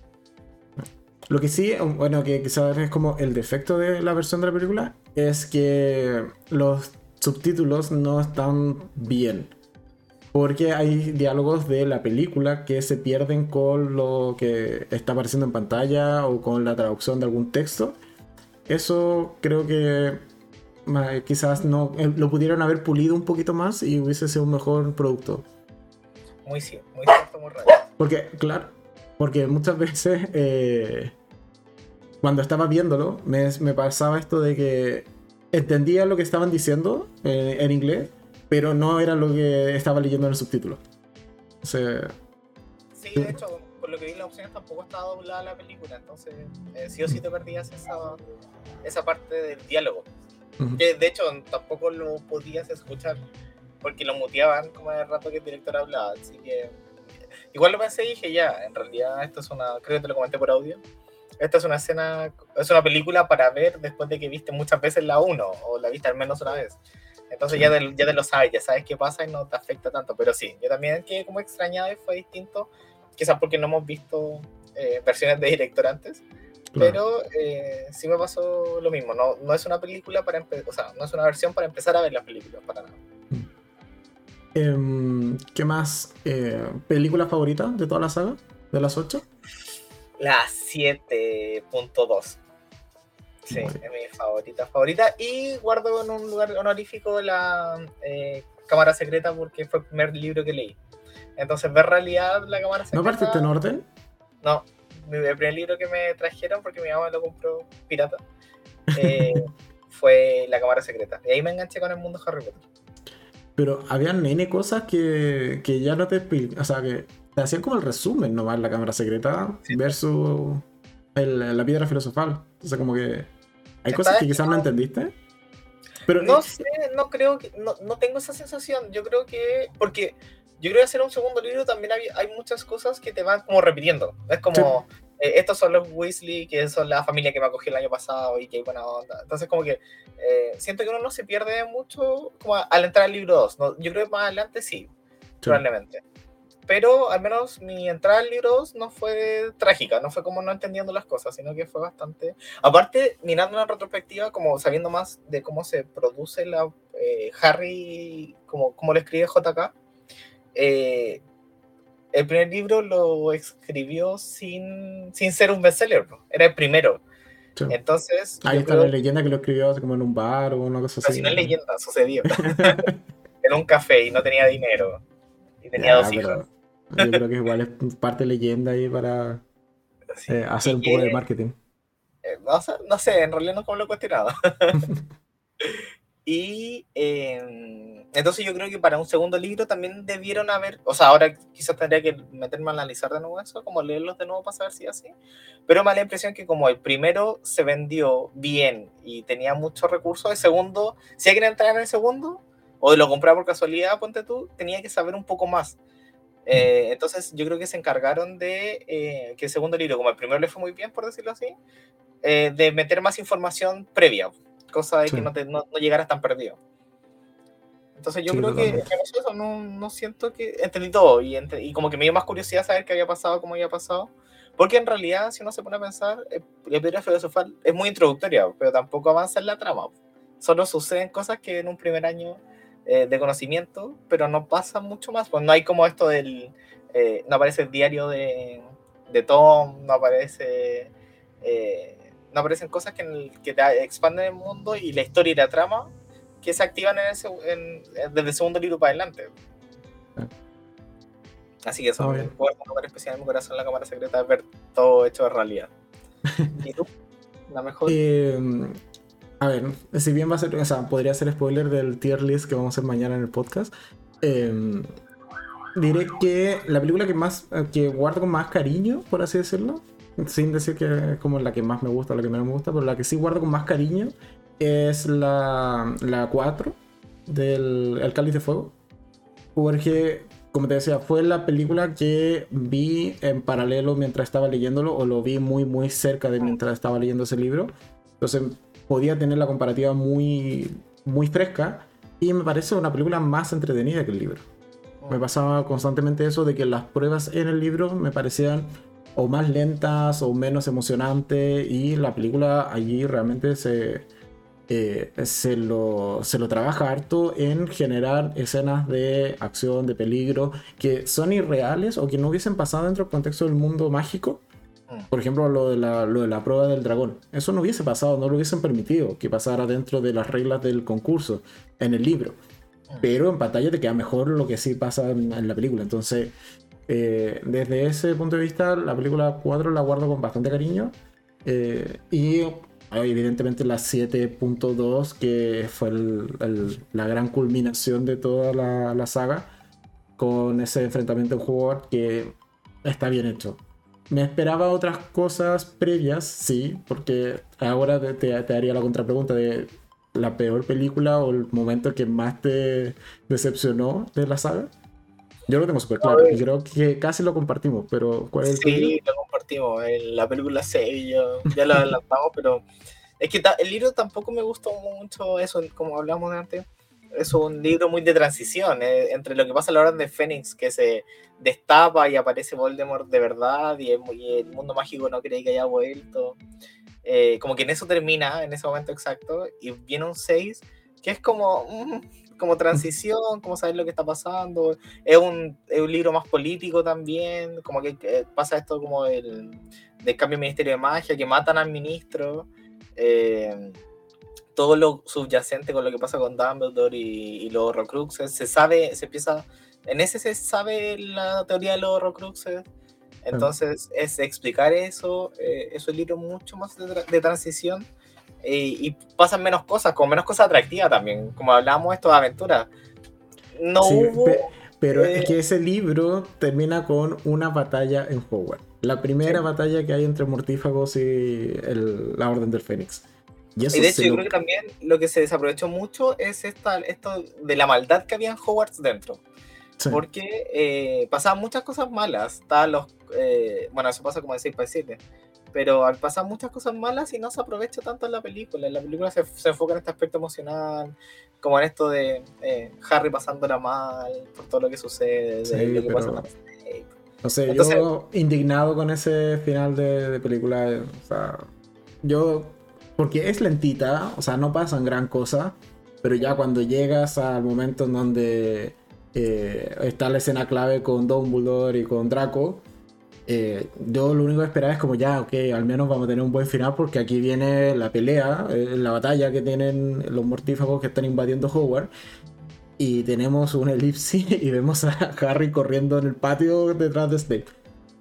Lo que sí, bueno, que quizás es como el defecto de la versión de la película, es que los subtítulos no están bien. Porque hay diálogos de la película que se pierden con lo que está apareciendo en pantalla o con la traducción de algún texto. Eso creo que quizás no eh, lo pudieron haber pulido un poquito más y hubiese sido un mejor producto muy muy cierto, muy raro. Porque, claro, porque muchas veces eh, cuando estaba viéndolo me, me, pasaba esto de que entendía lo que estaban diciendo eh, en inglés, pero no era lo que estaba leyendo en el subtítulo. O sea, sí, de hecho, por lo que vi las opciones tampoco estaba doblada la película, entonces eh, sí o sí te perdías esa, esa parte del diálogo. Que de hecho tampoco lo podías escuchar porque lo muteaban como el rato que el director hablaba, así que igual lo pensé y dije ya, en realidad esto es una, creo que te lo comenté por audio, esta es una escena, es una película para ver después de que viste muchas veces la 1 o la viste al menos una vez. Entonces ya, te, ya te lo sabes, ya sabes qué pasa y no te afecta tanto. Pero sí, yo también que como extrañado y fue distinto, quizás porque no hemos visto eh, versiones de director antes. Pero eh, sí me pasó lo mismo. No, no es una película para o sea, no es una versión para empezar a ver las películas, para nada. Em, ¿Qué más? Eh, ¿Película favorita de toda la saga? ¿De las 8? La 7.2. Sí, es mi favorita favorita. Y guardo en un lugar honorífico la eh, Cámara Secreta porque fue el primer libro que leí. Entonces, ver realidad la Cámara Secreta. ¿No partiste en orden? No, el primer libro que me trajeron porque mi mamá lo compró pirata eh, fue La Cámara Secreta. Y ahí me enganché con el mundo Harry Potter. Pero habían N cosas que, que ya no te. O sea, que te hacían como el resumen nomás la cámara secreta versus la piedra filosofal. O sea, como que. Hay cosas que quizás no entendiste. Pero, no sé, no creo que. No, no, tengo esa sensación. Yo creo que. Porque yo creo que hacer un segundo libro también hay, hay muchas cosas que te van como repitiendo. Es como. Eh, estos son los Weasley, que son la familia que me acogió el año pasado y que hay buena onda. Entonces, como que eh, siento que uno no se pierde mucho como al entrar al libro 2. Yo creo que más adelante sí, probablemente. Pero al menos mi entrada al libro 2 no fue trágica, no fue como no entendiendo las cosas, sino que fue bastante... Aparte, mirando una retrospectiva, como sabiendo más de cómo se produce la eh, Harry, como, como lo escribe JK, eh, el primer libro lo escribió sin, sin ser un bestseller, era el primero. Entonces. Ahí está la leyenda que lo escribió como en un bar o una cosa así. Si no es leyenda, sucedió. en un café y no tenía dinero. Y tenía dos hijos. Yo creo que igual es parte leyenda ahí para eh, hacer un poco de marketing. Eh, no, sé, en realidad no como lo he cuestionado. y em, entonces yo creo que para un segundo libro también debieron haber, o sea, ahora quizás tendría que meterme a analizar de nuevo eso, como leerlos de nuevo para saber si es así. Pero me da la impresión que como el primero se vendió bien y tenía muchos recursos, el segundo, si alguien entraba en el segundo, o lo compraba por casualidad, ponte tú, tenía que saber un poco más. Eh, entonces yo creo que se encargaron de eh, que el segundo libro, como el primero le fue muy bien, por decirlo así, eh, de meter más información previa, cosa de que no, te, no, llegaras tan perdido. Entonces yo creo que eso no, no, siento que entendí todo y, y, como que me dio más curiosidad saber qué había pasado, cómo había pasado. Porque en realidad, si uno se pone a pensar, la piedra filosofal es muy introductoria, pero tampoco avanza en la trama. Solo suceden cosas que en un primer año eh, de conocimiento, pero no pasa mucho más. Pues no hay como esto del. Eh, no aparece el diario de, de Tom, no aparece. Eh, no aparecen cosas que, que te expanden el mundo y la historia y la trama que se activan en ese, en, desde el segundo libro para adelante. Así que eso, es un lugar especial en mi corazón la cámara secreta es ver todo hecho de realidad. ¿Y tú? La mejor. A ver, si bien va a ser, o sea, podría ser spoiler del tier list que vamos a hacer mañana en el podcast. Em, diré que la película que más, que guardo con más cariño, por así decirlo, sin decir que es como la que más me gusta la que menos me gusta, pero la que sí guardo con más cariño es la, la 4 del El Cáliz de Fuego. Porque, como te decía, fue la película que vi en paralelo mientras estaba leyéndolo, o lo vi muy, muy cerca de mientras estaba leyendo ese libro. Entonces podía tener la comparativa muy, muy fresca y me parece una película más entretenida que el libro. Me pasaba constantemente eso de que las pruebas en el libro me parecían o más lentas o menos emocionantes y la película allí realmente se, eh, se, lo, se lo trabaja harto en generar escenas de acción, de peligro, que son irreales o que no hubiesen pasado dentro del contexto del mundo mágico, por ejemplo, lo de, la, lo de la prueba del dragón. Eso no hubiese pasado, no lo hubiesen permitido que pasara dentro de las reglas del concurso en el libro. Pero en pantalla te queda mejor lo que sí pasa en, la película. Entonces, eh, desde ese punto de vista, la película 4 la guardo con bastante cariño. Eh, y evidentemente la 7.2, que fue la gran culminación de toda la, la, saga, con ese enfrentamiento en juego que está bien hecho. Me esperaba otras cosas previas, sí, porque ahora te, te, haría la contrapregunta de la peor película o el momento que más te decepcionó de la saga. Yo lo tengo súper claro y creo que casi lo compartimos, pero ¿cuál es el Sí, lo compartimos. En la película 6 ya la adelantamos, pero es que el libro tampoco me gustó mucho eso, como hablamos antes es un libro muy de transición, eh, entre lo que pasa a la hora de Fénix, que se destapa y aparece Voldemort de verdad, y el, mundo mágico no cree que haya vuelto. Eh, como que en eso termina, en ese momento exacto, y viene un 6, que es como, mm, como transición, como saber lo que está pasando. Es un, es un libro más político también, como que pasa esto como el, del cambio de Ministerio de Magia, que matan al ministro. Eh, todo lo subyacente con lo que pasa con Dumbledore y, los Horrocruxes, se sabe, se empieza, en ese se sabe la teoría de los Horrocruxes, entonces es explicar eso, eh, es un libro mucho más de, transición eh, y pasan menos cosas, con menos cosas atractivas también, como hablábamos esto de aventura. No hubo... pero es que eh, ese libro termina con una batalla en Hogwarts. La primera batalla que hay entre mortífagos y la Orden del Fénix. Y, de hecho, yo creo que también lo que se desaprovechó mucho es esta, esto de la maldad que había en Hogwarts dentro. Porque eh, pasaban muchas cosas malas. los, eh, bueno, eso pasa como decir para decirle. Pero pasan muchas cosas malas y no se aprovecha tanto en la película. En la película se, se enfoca en este aspecto emocional, como en esto de eh, Harry pasándola mal por todo lo que sucede, sí, lo que pasa No sé, yo indignado con ese final de, de película. O sea, yo porque es lentita, o sea, no pasan gran cosa, pero ya cuando llegas al momento en donde eh, está la escena clave con Dumbledore y con Draco, eh, yo lo único que esperaba es como ya, ok, al menos vamos a tener un buen final porque aquí viene la pelea, eh, la batalla que tienen los mortífagos que están invadiendo Hogwarts. Y tenemos un elipsis y vemos a Harry corriendo en el patio detrás de Snape.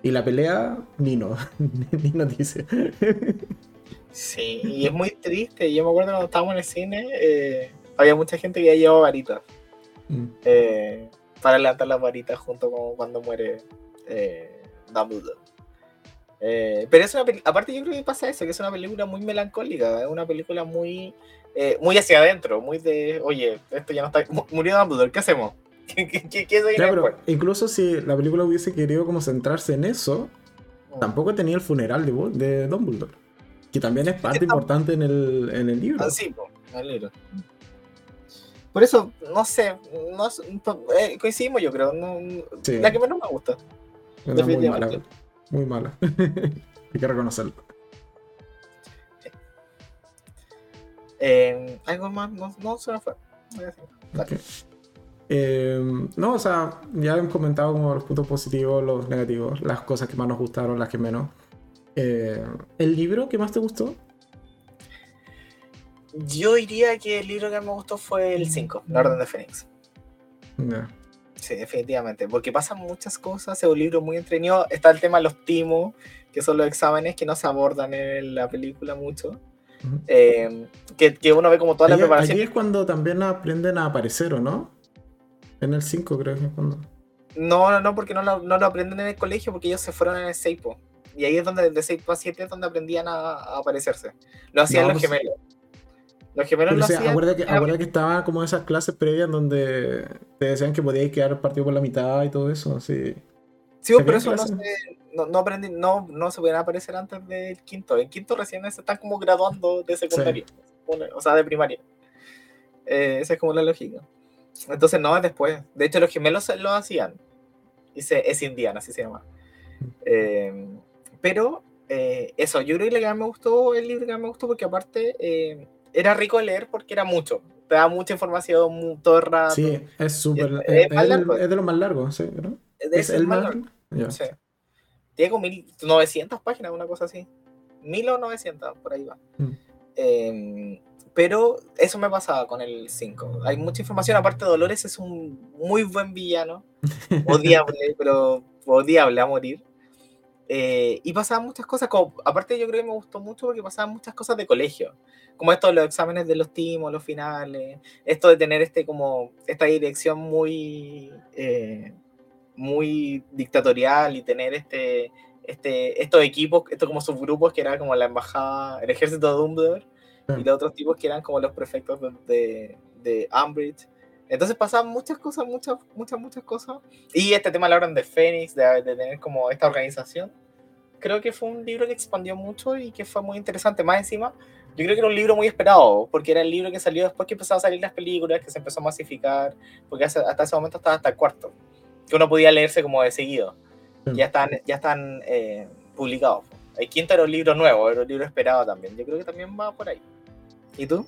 Y la pelea, Nino. Nino dice. Sí, y es muy triste. Yo me acuerdo cuando estábamos en el cine, eh, había mucha gente que ya llevaba varitas. Mm. para levantar las varitas junto con cuando muere eh, Dumbledore. Eh, pero es una aparte yo creo que pasa eso, que es una película muy melancólica, es una película muy eh, muy hacia adentro, muy de, oye, esto ya no está, mu- murió Dumbledore, ¿qué hacemos? ¿Qué, qué, qué, se Ya, pero incluso si la película hubiese querido como centrarse en eso, tampoco tenía el funeral de, de Dumbledore. Que también es parte importante en el, en el libro. Ah, sí, po, el libro. Por eso, no sé, no, eh, coincidimos yo creo, no, Sí. la que menos me gusta. Era muy mala. Muy mala. Hay que reconocerlo. Eh, algo más, no, no se me fue. Eh, no, o sea, ya hemos comentado como los puntos positivos, los negativos, las cosas que más nos gustaron, las que menos. Eh, ¿El libro que más te gustó? Yo diría que el libro que me gustó fue el 5, La Orden de Fénix. Ya. Sí, definitivamente, porque pasan muchas cosas, es un libro muy entretenido. Está el tema de los timos, que son los exámenes que no se abordan en la película mucho. Ujú. Eh, que, que uno ve como toda la Ahí- preparación. Allí es cuando también aprenden a aparecer, ¿o no? En el 5 creo que es cuando... No, no, no, porque no lo, no lo aprenden en el colegio, porque ellos se fueron en el Seipo. Y ahí es donde, de 6 a 7 es donde aprendían a, a aparecerse. Lo hacían No, los pues- gemelos. Los gemelos Pero lo sí, hacían. acuérdate que, acuérdate que estaba como esas clases previas donde te decían que podías quedar partido por la mitad y todo eso, sí. Sí, pero ¿Tenían eso no clases? se, no, no, aprendí- no, no se podían aparecer antes del quinto. El quinto recién se están como graduando de secundaria, Una- o sea, de primaria. Eh, esa es como la lógica. Entonces, no, es después. De hecho, los gemelos se- lo hacían. Dice, es Indiana, así se llama. Eh, pero, eh, eso, yo creo que me gustó, el libro que me gustó, porque aparte eh, era rico de leer porque era mucho. Te da mucha información mu- todo el rato. Sí, es súper... Es Es, de los más largos, sí, ¿no? Es, el más largo. Sí. Tiene como 1900 páginas, una cosa así. 1900, por ahí va. Mm. Eh, pero eso me pasaba con el 5. Hay mucha información. Aparte, Dolores es un muy buen villano. Odiable, pero odiable a morir. Eh, y pasaban muchas cosas. Como, aparte, yo creo que me gustó mucho porque pasaban muchas cosas de colegio. Como esto de los exámenes de los timos, los finales. Esto de tener este como esta dirección muy. eh, muy dictatorial y tener este, este, estos equipos, estos como subgrupos que eran como la embajada, el ejército de Dumbledore, Sí. y los otros tipos que eran como los prefectos de, de, de Umbridge. Entonces pasaban muchas cosas, muchas, muchas, muchas cosas. Y este tema de la Orden de Fénix, de, de tener como esta organización, creo que fue un libro que expandió mucho y que fue muy interesante. Más encima, yo creo que era un libro muy esperado, porque era el libro que salió después que empezaron a salir las películas, que se empezó a masificar, porque hasta ese momento estaba hasta el cuarto, que uno podía leerse como de seguido. Sí. Ya están, ya están eh, publicados. El quinto era un libro nuevo, era un libro esperado también. Yo creo que también va por ahí. ¿Y tú?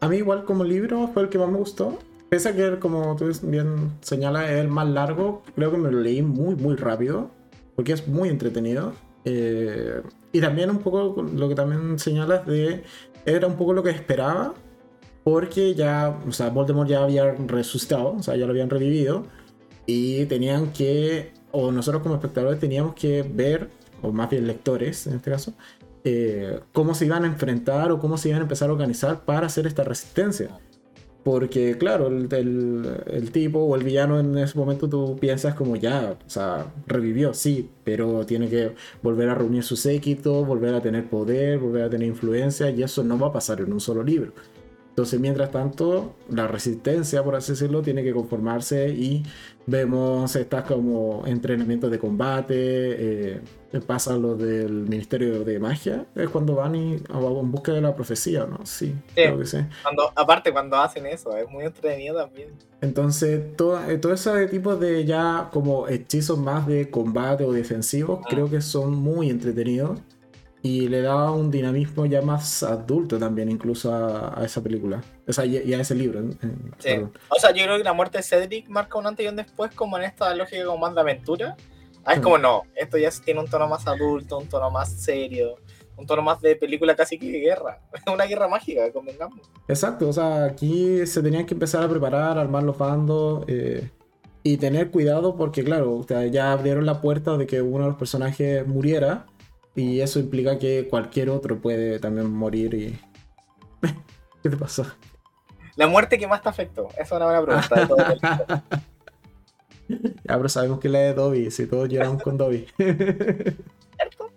A mí igual como libro fue el que más me gustó. Pese a que, como tú bien señalas, es el más largo, creo que me lo leí muy, muy rápido, porque es muy entretenido. Eh, y también un poco lo que también señalas de... Era un poco lo que esperaba, porque ya, o sea, Voldemort ya había resucitado, o sea, ya lo habían revivido, y tenían que, o nosotros como espectadores teníamos que ver, o más bien lectores en este caso, eh, cómo se iban a enfrentar o cómo se iban a empezar a organizar para hacer esta resistencia. Porque, claro, el, el- el tipo o el villano en ese momento tú piensas como ya, o sea, revivió, sí, pero tiene que volver a reunir su séquito, volver a tener poder, volver a tener influencia, y eso no va a pasar en un solo libro. Entonces, mientras tanto, la resistencia, por así decirlo, tiene que conformarse y vemos estas como entrenamientos de combate, eh, pasa lo del Ministerio de Magia, es cuando van y, en busca de la profecía, ¿no? Sí, creo que sí. Cuando, aparte, cuando hacen eso, es muy entretenido también. Entonces, todo, eh, todo ese tipo de ya como hechizos más de combate o defensivos, Ah. creo que son muy entretenidos y le da un dinamismo ya más adulto también incluso a, a esa película, o sea, y, y a ese libro. en- Sí. O sea, yo creo que la muerte de Cedric marca un antes y un después, como en esta lógica como más de aventura. Ah, es Mm. como no, esto ya tiene un tono más adulto, un tono más serio, un tono más de película casi que de guerra. Una guerra mágica, convengamos. Exacto, o sea, aquí se tenían que empezar a preparar, armar los bandos eh, y tener cuidado porque, claro, ya abrieron la puerta de que uno de los personajes muriera Y eso implica que cualquier otro puede también morir y... ¿Qué te pasó? La muerte que más te afectó. Esa es una buena pregunta. De todo ya, pero sabemos que la de Dobby, si todos lloramos con Dobby. ¿Cierto?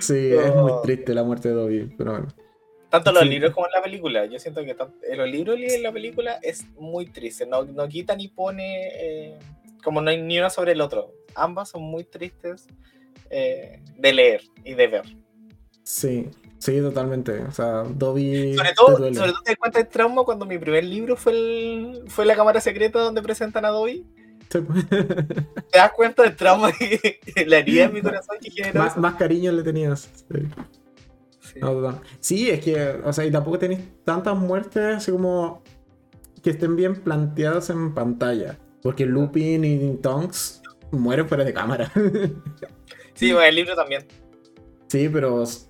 sí, es muy triste la muerte de Dobby, pero bueno. Tanto los Sí. libros como en la película. Yo siento que en los libros y en la película es muy triste. No, no quita ni pone eh, como no hay ni uno sobre el otro. Ambas son muy tristes eh, de leer y de ver. Sí, sí, totalmente. O sea, Dobby Sobre te todo, duele. sobre todo te das cuenta del trauma cuando mi primer libro fue, el, fue La Cámara Secreta donde presentan a Dobby. Sí. Te das cuenta del trauma y la herida en mi corazón que generó más, más cariño le tenías. Sí. Sí. No, total. Sí, es que, o sea, y tampoco tenéis tantas muertes así como que estén bien planteadas en pantalla. Porque Lupin y Tonks mueren fuera de cámara. Sí, el libro también. sí, pero es-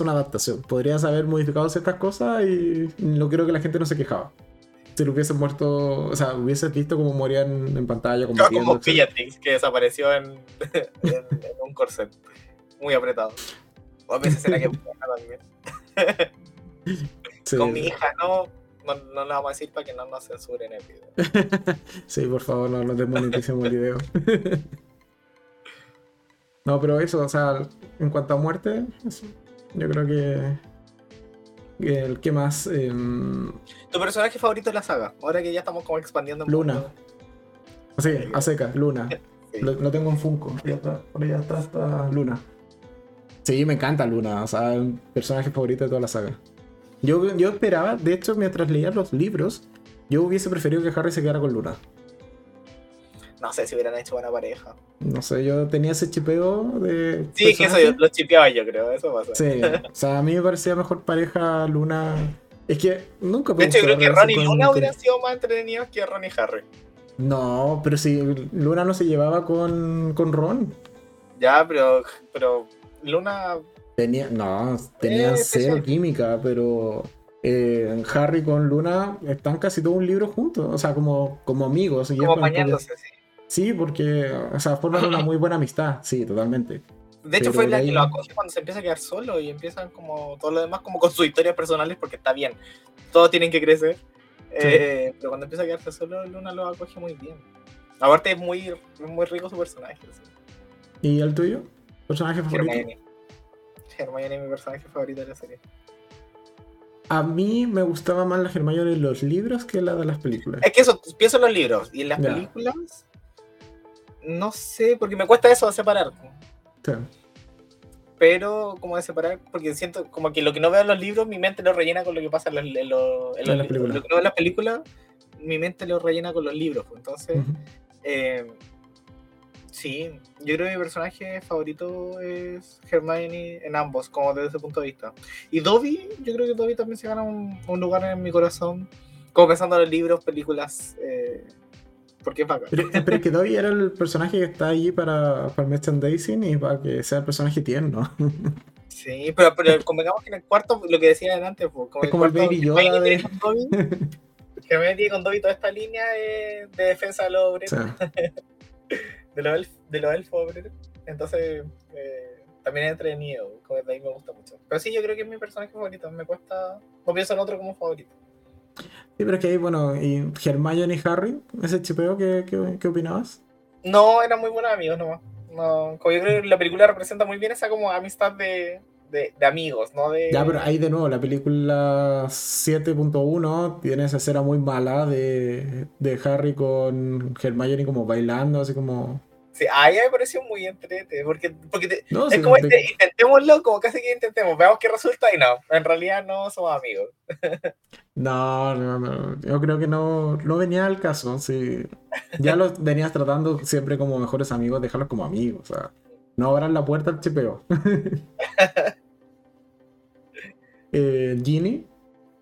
una adaptación. Podrías haber modificado ciertas cosas y no creo que la gente no se quejaba. Si lo hubiesen muerto, o sea, hubieses visto cómo morían en pantalla, Como combatiendo, como etcétera. Bellatrix, que desapareció en, en, en un corset muy apretado. O a veces será que también. Sí, Con mi hija no, no, no la vamos a decir para que no nos censuren el video. Sí, por favor, no nos desmoneticemos el video. no, pero eso, o sea, en cuanto a muerte, eso, yo creo que, que el que más... em, ¿Tu personaje favorito de la saga? Ahora que ya estamos como expandiendo un Luna. poco. sí, a seca, Luna. Sí. Lo, lo tengo en Funko, ya está, por allá está, está Luna. Sí, me encanta Luna, o sea, un personaje favorito de toda la saga. Yo, yo esperaba, de hecho, mientras leía los libros, yo hubiese preferido que Harry se quedara con Luna. No sé si hubieran hecho buena pareja. No sé, yo tenía ese chipeo de. Sí, que eso yo, lo chipeaba yo creo, eso pasa. Sí, o sea, a mí me parecía mejor pareja Luna. Es que nunca De hecho, yo creo que Ron y Luna hubieran sido más entretenidos que Ron y Harry. No, pero si Luna no se llevaba con, con Ron. Ya, pero, pero Luna Tenía, no, tenían Eh, cero química, pero eh, Harry con Luna están casi todo un libro juntos, o sea, como, como amigos. como apañándose, sí. Sí, porque, o sea, forman una muy buena amistad, sí, totalmente. De hecho, Pero fue la ahí- que lo acoge cuando se empieza a quedar solo y empiezan como todo lo demás como con sus historias personales porque está bien. Todos tienen que crecer. Eh, pero cuando empieza a quedarse solo, Luna lo acoge muy bien. Aparte es muy, muy rico su personaje. ¿Y el tuyo? ¿Personaje favorito? Hermione. Hermione es mi personaje favorito de la serie. A mí me gustaba más la Hermione en los libros que la de las películas. Es que eso, pienso en los libros y en las Ya. películas. No sé, porque me cuesta eso de separar. Sí. Pero, como de separar, porque siento como que lo que no veo en los libros, mi mente lo rellena con lo que pasa en, los- en los- en En los- las películas. Lo que no veo en las películas, mi mente lo rellena con los libros. Entonces, eh, sí, yo creo que mi personaje favorito es Hermione en ambos, como desde ese punto de vista. Y Dobby, yo creo que Dobby también se gana un, un lugar en mi corazón, como pensando en los libros, películas, eh, porque es bacán. Pero, pero es que Dobby era el personaje que está allí para, para el merchandising y para que sea el personaje tierno. Sí, pero, pero convengamos que en el cuarto, lo que decía antes, pues, como Es como el Baby Yoda Hermione de- con Dobby, Hermione tiene con Dobby toda esta línea de, de defensa de los obreros, de los elf- de los elfos obreros. Entonces, eh, también es entretenido, como que a mí me gusta mucho. Pero sí, yo creo que es mi personaje favorito, me cuesta, no pienso en otro como favorito. Sí, pero es que ahí, bueno, y Hermione y Harry, ese chipeo, ¿qué, qué, qué opinabas? No, eran muy buenos amigos nomás. No, como yo creo que la película representa muy bien esa como amistad de, de, de amigos, ¿no? De, Ya, pero ahí de nuevo, la película 7.1 tiene esa escena muy mala de, de Harry con Hermione como bailando, así como... Sí, a me pareció muy entrete, porque, porque te- No, es sí, como este, intentémoslo, como casi que intentemos, veamos qué resulta y no, en realidad no somos amigos. No, no, no, yo creo que no, no venía al caso. Sí. Ya los venías tratando siempre como mejores amigos, dejarlos como amigos. O sea, no abran la puerta al chipeo. eh, Ginny,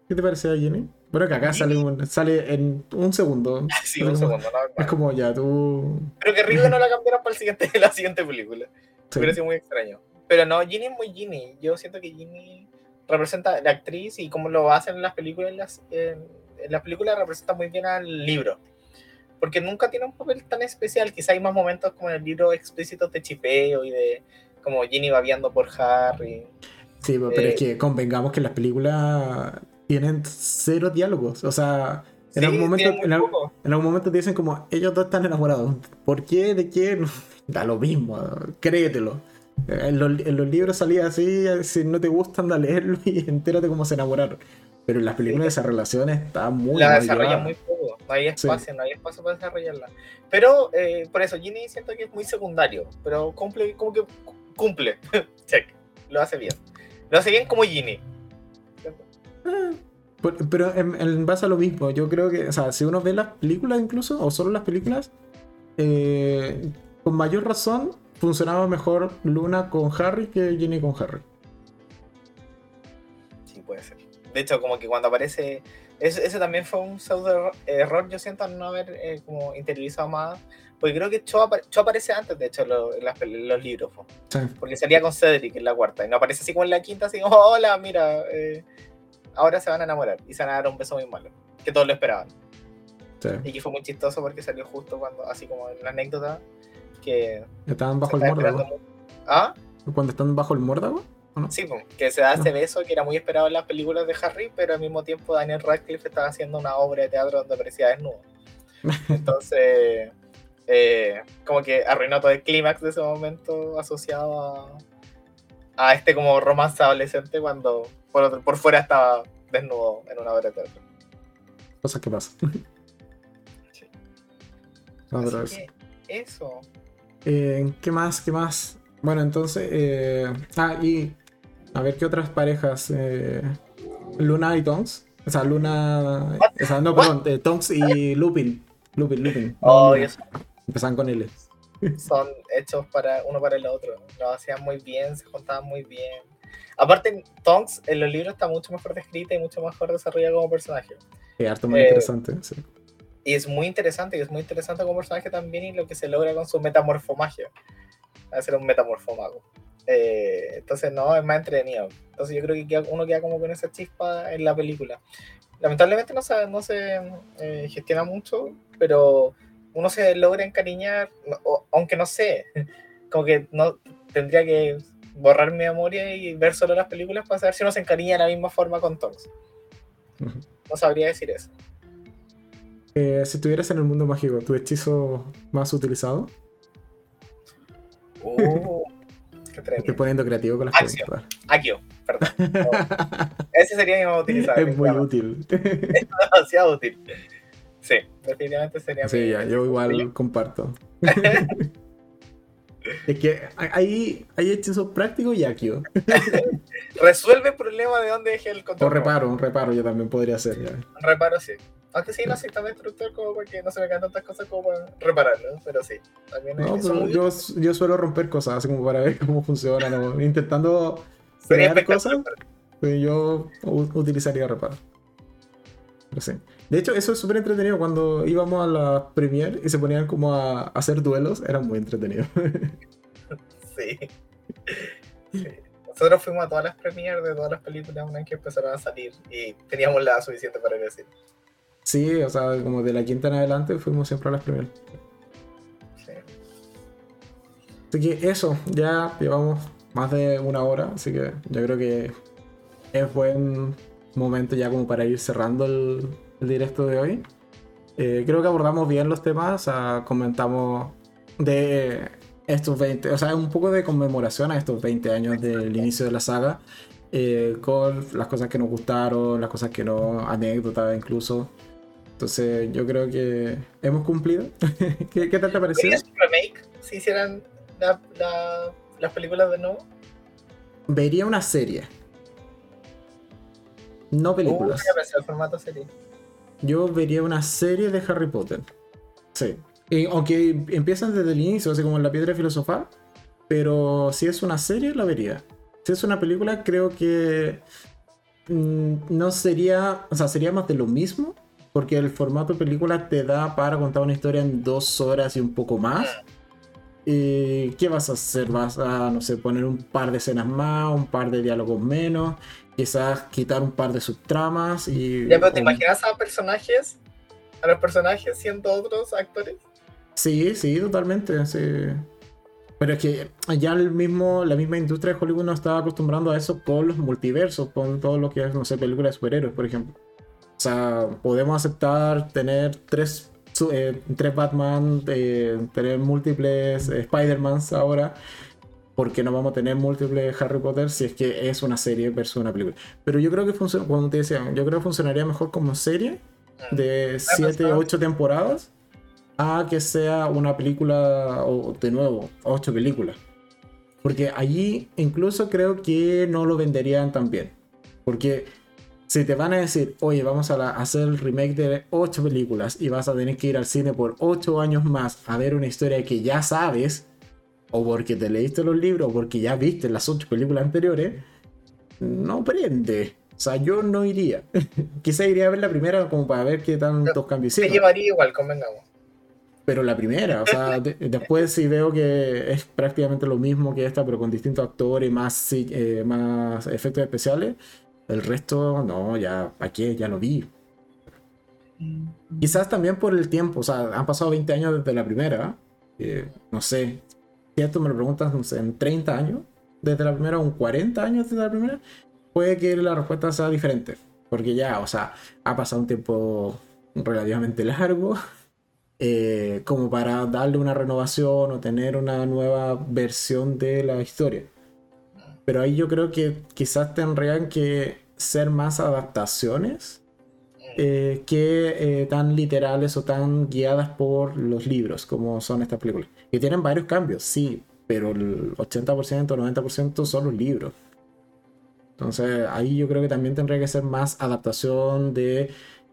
¿qué te parecía Ginny? Bueno, que acá sale, un- sale en un segundo. Sí, un segundo, no, Es como ya tú. Creo que Rigo no la cambiaron para el siguiente, la siguiente película. sí. Hubiera sido muy extraño. Pero no, Ginny es muy Ginny. Yo siento que Ginny representa la actriz y como lo hacen en las películas, en, en las películas representa muy bien al libro. porque nunca tiene un papel tan especial. Quizá hay más momentos como en el libro explícitos de chipeo y de como Ginny babiando por Harry. Sí, pero es que convengamos que las películas tienen cero diálogos. O sea, en, algún momento, en, algún momento te dicen como ellos dos están enamorados. ¿Por qué? ¿De qué? Da lo mismo, créetelo. En los, en los libros salía así, si no te gusta anda a leerlo y entérate cómo se enamoraron. Pero en las películas de esa relación está muy La desarrolla muy poco, no hay espacio, no hay espacio para desarrollarla. Pero eh, por eso, Ginny siento que es muy secundario, pero cumple, como que cumple. Check, lo hace bien. Lo hace bien como Ginny. Ah, pero en, base a lo mismo, yo creo que, o sea, si uno ve las películas incluso, o solo las películas, eh, con mayor razón funcionaba mejor Luna con Harry que Ginny con Harry. Sí, puede ser. De hecho, como que cuando aparece. Ese, también fue un pseudo error, yo siento, no haber eh, como interiorizado más. Porque creo que Cho, aparece antes, de hecho, en, los libros. Porque salía con Cedric en la cuarta. Y no aparece así como en la quinta, así como, hola, mira, eh, ahora se van a enamorar. Y se van a dar un beso muy malo. Que todos lo esperaban. Y que fue muy chistoso porque salió justo cuando, así como en la anécdota, que. Estaban bajo el mórdago. ¿Ah? Cuando están bajo el mórdago. Sí, que se da ese beso que era muy esperado en las películas de Harry, pero al mismo tiempo Daniel Radcliffe estaba haciendo una obra de teatro donde aparecía desnudo. Entonces, eh, como que arruinó todo el clímax de ese momento asociado a, a, este como romance adolescente cuando por, por fuera estaba desnudo en una obra de teatro. Cosas que pasan. Sí. Así que eso. Eh, ¿Qué más? ¿Qué más? Bueno, entonces. Eh, ah, y a ver qué otras parejas. Eh, Luna y Tonks. O sea, Luna. O sea, no, perdón, eh, Tonks y Lupin. Lupin, Lupin. Oh, eso. Empezaban con L. Son hechos para uno para el otro. Lo hacían muy bien, se contaban muy bien. Aparte, Tonks en los libros está mucho mejor descrita y mucho mejor desarrollada como personaje. Es harto muy interesante, sí. Y es muy interesante, y es muy interesante como personaje también y lo que se logra con su metamorfomagia. Hacer un metamorfomago. Eh, entonces, no, es más entretenido. Entonces, yo creo que uno queda como con esa chispa en la película. Lamentablemente no se, no se eh, gestiona mucho, pero uno se logra encariñar, aunque no sé, como que no tendría que borrar mi memoria y ver solo las películas para saber si uno se encariña de la misma forma con Tonks. No sabría decir eso. Eh, si estuvieras en el mundo mágico, ¿tu hechizo más utilizado? Oh, Estoy poniendo creativo con las preguntas. Akio, perdón. Ese sería mi más utilizado. Es muy útil. Es demasiado útil. Sí, definitivamente sería. Sí, ya, yo igual comparto. es que hay, hay hechizos prácticos y Akio. Resuelve el problema de dónde dejé el control. O reparo, un reparo yo también podría hacer. Ya. Un reparo sí. Aunque sí, no soy tan destructor como porque no se me caen tantas cosas como para repararlo, pero sí. También no, pero yo, yo, suelo romper cosas así como para ver cómo funciona, intentando crear cosas. Pues yo utilizaría reparo. Pero sí. De hecho, eso es súper entretenido. Cuando íbamos a la premiere y se ponían como a, hacer duelos, era muy entretenido. sí. sí. Nosotros fuimos a todas las premieres de todas las películas una vez que empezaron a salir y teníamos la suficiente para decir. Sí, o sea, como de la quinta en adelante fuimos siempre a las primeras. Sí. Así que eso, ya llevamos más de una hora, así que yo creo que es buen momento ya como para ir cerrando el, directo de hoy. Eh, creo que abordamos bien los temas, o sea, comentamos de estos 20, o sea, un poco de conmemoración a estos 20 años del inicio de la saga, eh, con las cosas que nos gustaron, las cosas que no, anécdotas incluso. Entonces yo creo que hemos cumplido. ¿Qué, ¿Qué, tal te pareció? un remake si hicieran las películas de nuevo? Vería una serie. No películas. Uh, el formato serie. Yo vería una serie de Harry Potter. Sí. Y, aunque empiezan desde el inicio, así como en la piedra filosofal. Pero si es una serie, la vería. Si es una película, creo que mm, no sería, o sea, sería más de lo mismo, porque el formato película te da para contar una historia en dos horas y un poco más. ¿Y ¿Qué vas a hacer? ¿Vas a, no sé, poner un par de escenas más, un par de diálogos menos? Quizás quitar un par de subtramas y... Ya, pero ¿te imaginas a personajes a los personajes siendo otros actores. Sí, sí, totalmente. Sí. Pero es que ya el mismo, la misma industria de Hollywood nos estaba acostumbrando a eso con los multiversos, con todo lo que es, no sé, películas de superhéroes, por ejemplo. O sea, podemos aceptar tener tres, eh, tres Batman, eh, tener múltiples eh, Spider-Mans ahora, porque no vamos a tener múltiples Harry Potter si es que es una serie versus una película. Pero yo creo que funciona, cuando te decía, yo creo que funcionaría mejor como serie de 7, 8 temporadas a que sea una película, o de nuevo, 8 películas. Porque allí incluso creo que no lo venderían tan bien. Porque si te van a decir, oye, vamos a la- hacer el remake de 8 películas y vas a tener que ir al cine por 8 años más a ver una historia que ya sabes, o porque te leíste los libros, o porque ya viste las 8 películas anteriores, no prende. O sea, yo no iría. Quizá iría a ver la primera como para ver qué tantos cambios hicieron. llevaría igual, convengamos. Pero la primera, o sea, de- después si veo que es prácticamente lo mismo que esta, pero con distintos actores, más, sí, eh, más efectos especiales, el resto, no, ya, ¿para qué? Ya lo vi. Quizás también por el tiempo, o sea, han pasado 20 años desde la primera, eh, no sé, si esto me lo preguntas, no sé, en 30 años desde la primera, en 40 años desde la primera, puede que la respuesta sea diferente, porque ya, o sea, ha pasado un tiempo relativamente largo eh, como para darle una renovación o tener una nueva versión de la historia. Pero ahí yo creo que quizás tendrían que ser más adaptaciones eh, que eh, tan literales o tan guiadas por los libros como son estas películas. Que tienen varios cambios, sí, pero el 80%, 90% son los libros. Entonces ahí yo creo que también tendría que ser más adaptación de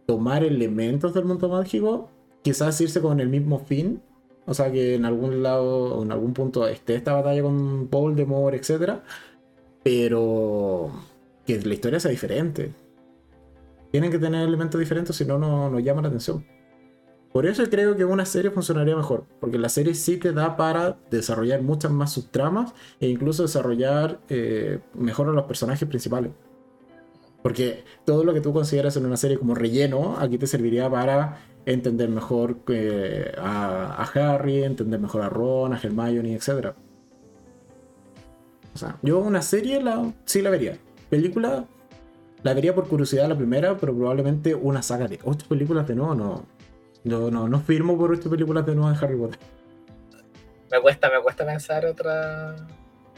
tomar elementos del mundo mágico, quizás irse con el mismo fin. O sea, que en algún lado o en algún punto esté esta batalla con Voldemort, etc. Pero que la historia sea diferente. Tienen que tener elementos diferentes, si no, no llama la atención. Por eso creo que una serie funcionaría mejor, porque la serie sí te da para desarrollar muchas más subtramas e incluso desarrollar eh, mejor a los personajes principales. Porque todo lo que tú consideras en una serie como relleno, aquí te serviría para entender mejor eh, a, Harry, entender mejor a Ron, a Hermione, etc. O sea, yo una serie la, sí la vería. Película la vería por curiosidad la primera, pero probablemente una saga de ocho películas de nuevo no. No, no, no firmo por ocho películas de nuevo de Harry Potter. Me cuesta, me cuesta pensar otra.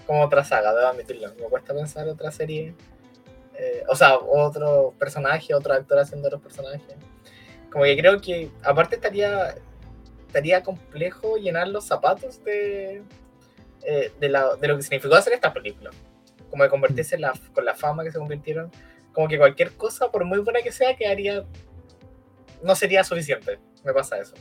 Como otra saga, debo admitirlo. Me cuesta pensar otra serie. eh, o sea, otro personaje, otro actor haciendo otros personajes. Como que creo que, aparte, estaría estaría complejo llenar los zapatos de, eh, de, la- de lo que significó hacer esta película. Como de convertirse en la, con la fama que se convirtieron. Como que cualquier cosa, por muy buena que sea, quedaría. No sería suficiente. Me pasa eso.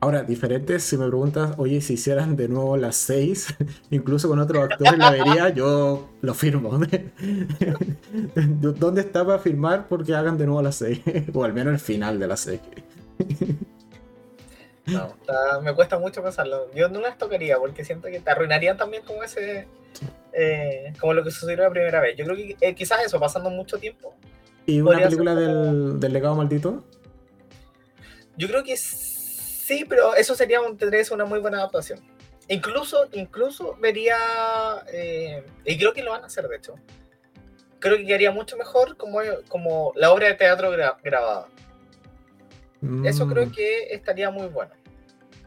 Ahora, diferente, si me preguntas, oye, si hicieran de nuevo las seis, incluso con otros actores la vería, yo lo firmo. ¿Dónde está para firmar porque hagan de nuevo las seis? o al menos el final de las seis. No, está- me cuesta mucho pensarlo. Yo no las tocaría porque siento que te arruinarían también como ese. eh, como lo que sucedió la primera vez. Yo creo que eh, quizás eso, pasando mucho tiempo. ¿Y una ser película del, del legado maldito? Yo creo que sí, pero eso sería un, tendría una muy buena adaptación. Incluso, incluso vería. eh, y creo que lo van a hacer, de hecho. Creo que quedaría mucho mejor como, como la obra de teatro gra- grabada. Eso Mm, creo que estaría muy bueno.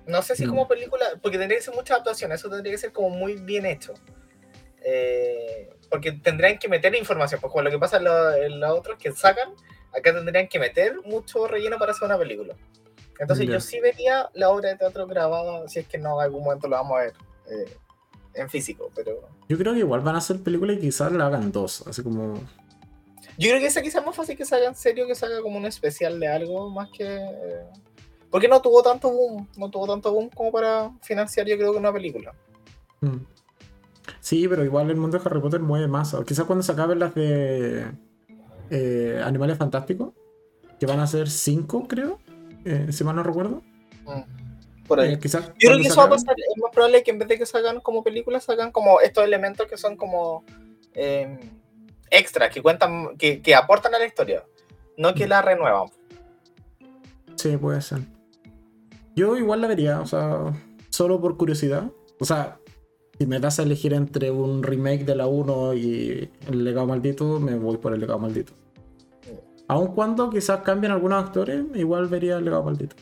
No sé si Mm. como película, porque tendría que ser mucha adaptación, eso tendría que ser como muy bien hecho. Eh, porque tendrían que meter información, pues como lo que pasa en los en los otros que sacan, acá tendrían que meter mucho relleno para hacer una película. Entonces yo sí vería la obra de teatro grabada, si es que no, en algún momento lo vamos a ver eh, en físico, pero... Yo creo que igual van a hacer películas y quizás la hagan dos, así como... Yo creo que esa quizás es más fácil que se haga en serio, que se haga como un especial de algo, más que... eh, porque no tuvo tanto boom, no tuvo tanto boom como para financiar yo creo que una película. mm. Sí, pero igual el mundo de Harry Potter mueve más. Quizás cuando se acaben las de eh, Animales Fantásticos, que van a ser cinco, creo, eh, si mal no recuerdo. Por ahí. Eh, quizás Yo creo que eso va a pasar, es más probable que en vez de que salgan como películas, salgan como estos elementos que son como eh, extras, que cuentan, que, que aportan a la historia, no que la renuevan. Sí, puede ser. Yo igual la vería, o sea, solo por curiosidad. O sea, si me das a elegir entre un remake de la 1 y el legado maldito, me voy por el legado maldito. Aun cuando quizás cambien algunos actores, igual vería el legado maldito.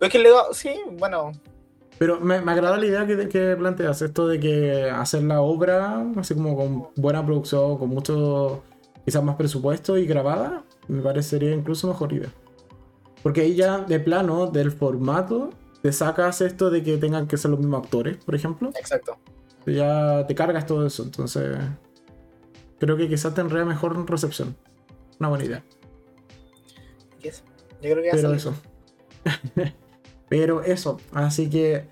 Es que el legado, sí, bueno. Pero me, me agrada la idea que, que, planteas, esto de que hacer la obra, así como con buena producción, con mucho, quizás más presupuesto y grabada, me parecería incluso mejor idea. Porque ahí ya de plano, del formato, te sacas esto de que tengan que ser los mismos actores, por ejemplo. Exacto. Ya te cargas todo eso, entonces creo que quizás tendría mejor recepción. Una buena idea. Yes. Yo creo que Pero eso. Pero eso, así que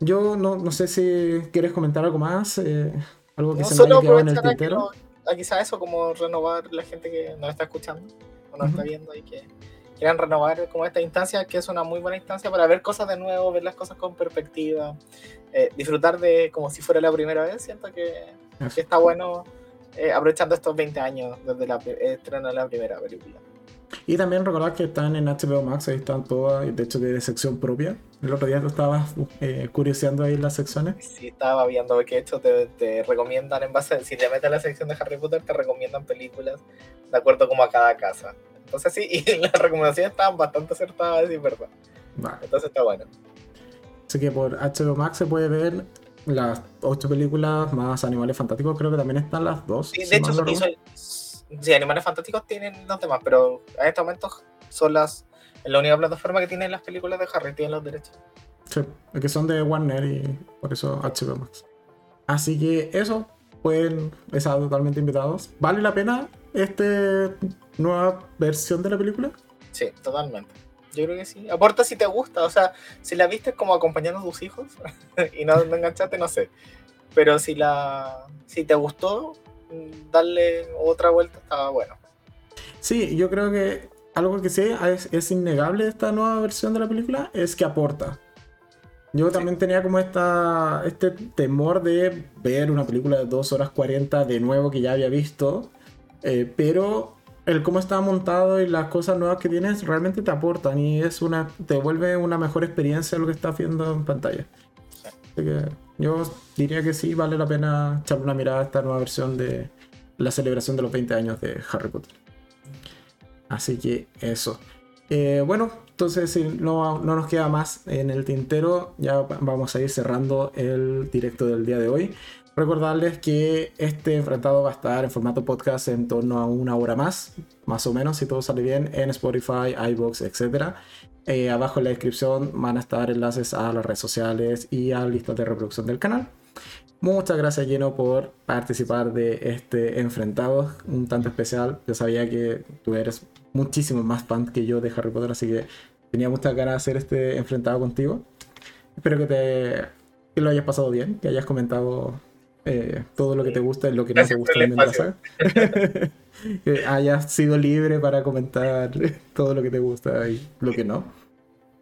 yo no, no, sé si quieres comentar algo más, eh, algo que no, se me haya quedado en el tintero. Quizás eso, como renovar la gente que nos está escuchando o nos uh -huh. está viendo y que quieran renovar como esta instancia, que es una muy buena instancia para ver cosas de nuevo, ver las cosas con perspectiva, eh, disfrutar de como si fuera la primera vez. Siento que, que está bueno eh, aprovechando estos 20 años desde la estreno de la primera película. Y también recordar que están en HBO Max, ahí están todas, de hecho de sección propia. El otro día tú estabas eh, curioseando ahí las secciones. Sí, estaba viendo que hecho te, te, recomiendan en base, si te metes a la sección de Harry Potter, te recomiendan películas de acuerdo como a cada casa. Entonces sí, y las recomendaciones estaban bastante acertadas, es verdad. Vale. Entonces está bueno. Así que por HBO Max se puede ver las ocho películas más Animales Fantásticos, creo que también están las dos. Sí, de hecho, sí, Animales Fantásticos tienen los demás, pero en este momento son las la única plataforma que tienen las películas de Harry, tienen los derechos. Sí, que son de Warner y por eso HBO Max. Así que eso, pueden estar totalmente invitados. ¿Vale la pena esta nueva versión de la película? Sí, totalmente. Yo creo que sí. Aporta si te gusta. O sea, si la viste como acompañando a tus hijos y no, no enganchaste, no sé. Pero si la si te gustó, darle otra vuelta estaba bueno. Sí, yo creo que algo que sí es, es innegable de esta nueva versión de la película es que aporta. Yo también tenía como esta, este temor de ver una película de 2 horas 40 de nuevo que ya había visto, eh, pero el cómo está montado y las cosas nuevas que tienes realmente te aportan y es una te vuelve una mejor experiencia lo que estás viendo en pantalla. Así que yo diría que sí vale la pena echarle una mirada a esta nueva versión de la celebración de los 20 años de Harry Potter. Así que eso. Eh, bueno, entonces si no, no, nos queda más en el tintero, ya vamos a ir cerrando el directo del día de hoy. Recordarles que este enfrentado va a estar en formato podcast en torno a una hora más, más o menos, si todo sale bien, en Spotify, iBox, etc. Eh, abajo en la descripción van a estar enlaces a las redes sociales y a listas de reproducción del canal. Muchas gracias, Lleno, por participar de este enfrentado un tanto especial. Yo sabía que tú eres muchísimo más fan que yo de Harry Potter, así que tenía muchas ganas de hacer este enfrentado contigo. Espero que te que lo hayas pasado bien, que hayas comentado eh, todo lo que te gusta y lo que no te gusta de la saga. que hayas sido libre para comentar todo lo que te gusta y lo que no.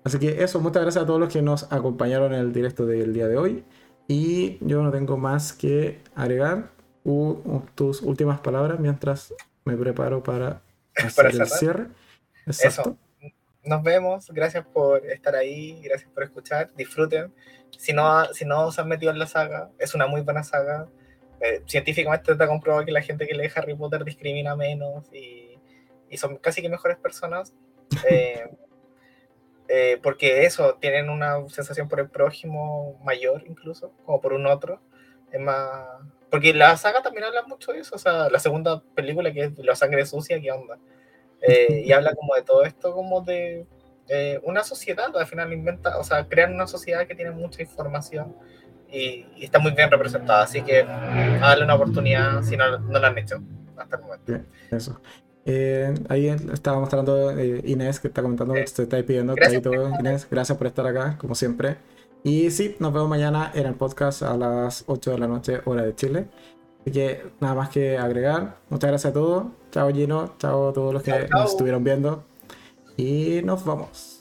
Así que eso, muchas gracias a todos los que nos acompañaron en el directo del día de hoy. Y yo no tengo más que agregar uh, tus últimas palabras mientras me preparo para hacer para el cierre. Exacto. Eso. Nos vemos. Gracias por estar ahí. Gracias por escuchar. Disfruten. Si no, si no se han metido en la saga, es una muy buena saga. Eh, científicamente está comprobado que la gente que lee Harry Potter discrimina menos y, y son casi que mejores personas. Eh, eh, porque eso, tienen una sensación por el prójimo mayor incluso, como por un otro. Es más... Porque la saga también habla mucho de eso, o sea, la segunda película que es La sangre sucia, ¿qué onda? Eh, y habla como de todo esto, como de eh, una sociedad, al final inventa, o sea, crean una sociedad que tiene mucha información y, y está muy bien representada, así que darle una oportunidad si no, no la han hecho hasta el momento. Bien, eso. Eh, ahí estaba mostrando eh, Inés que está comentando que se está pidiendo. Gracias, todo, Inés, gracias por estar acá, como siempre. Y sí, nos vemos mañana en el podcast a las 8 de la noche, hora de Chile. Así que nada más que agregar. Muchas gracias a todos. Chao Gino, chao a todos los que chao, chao. nos estuvieron viendo. Y nos vamos.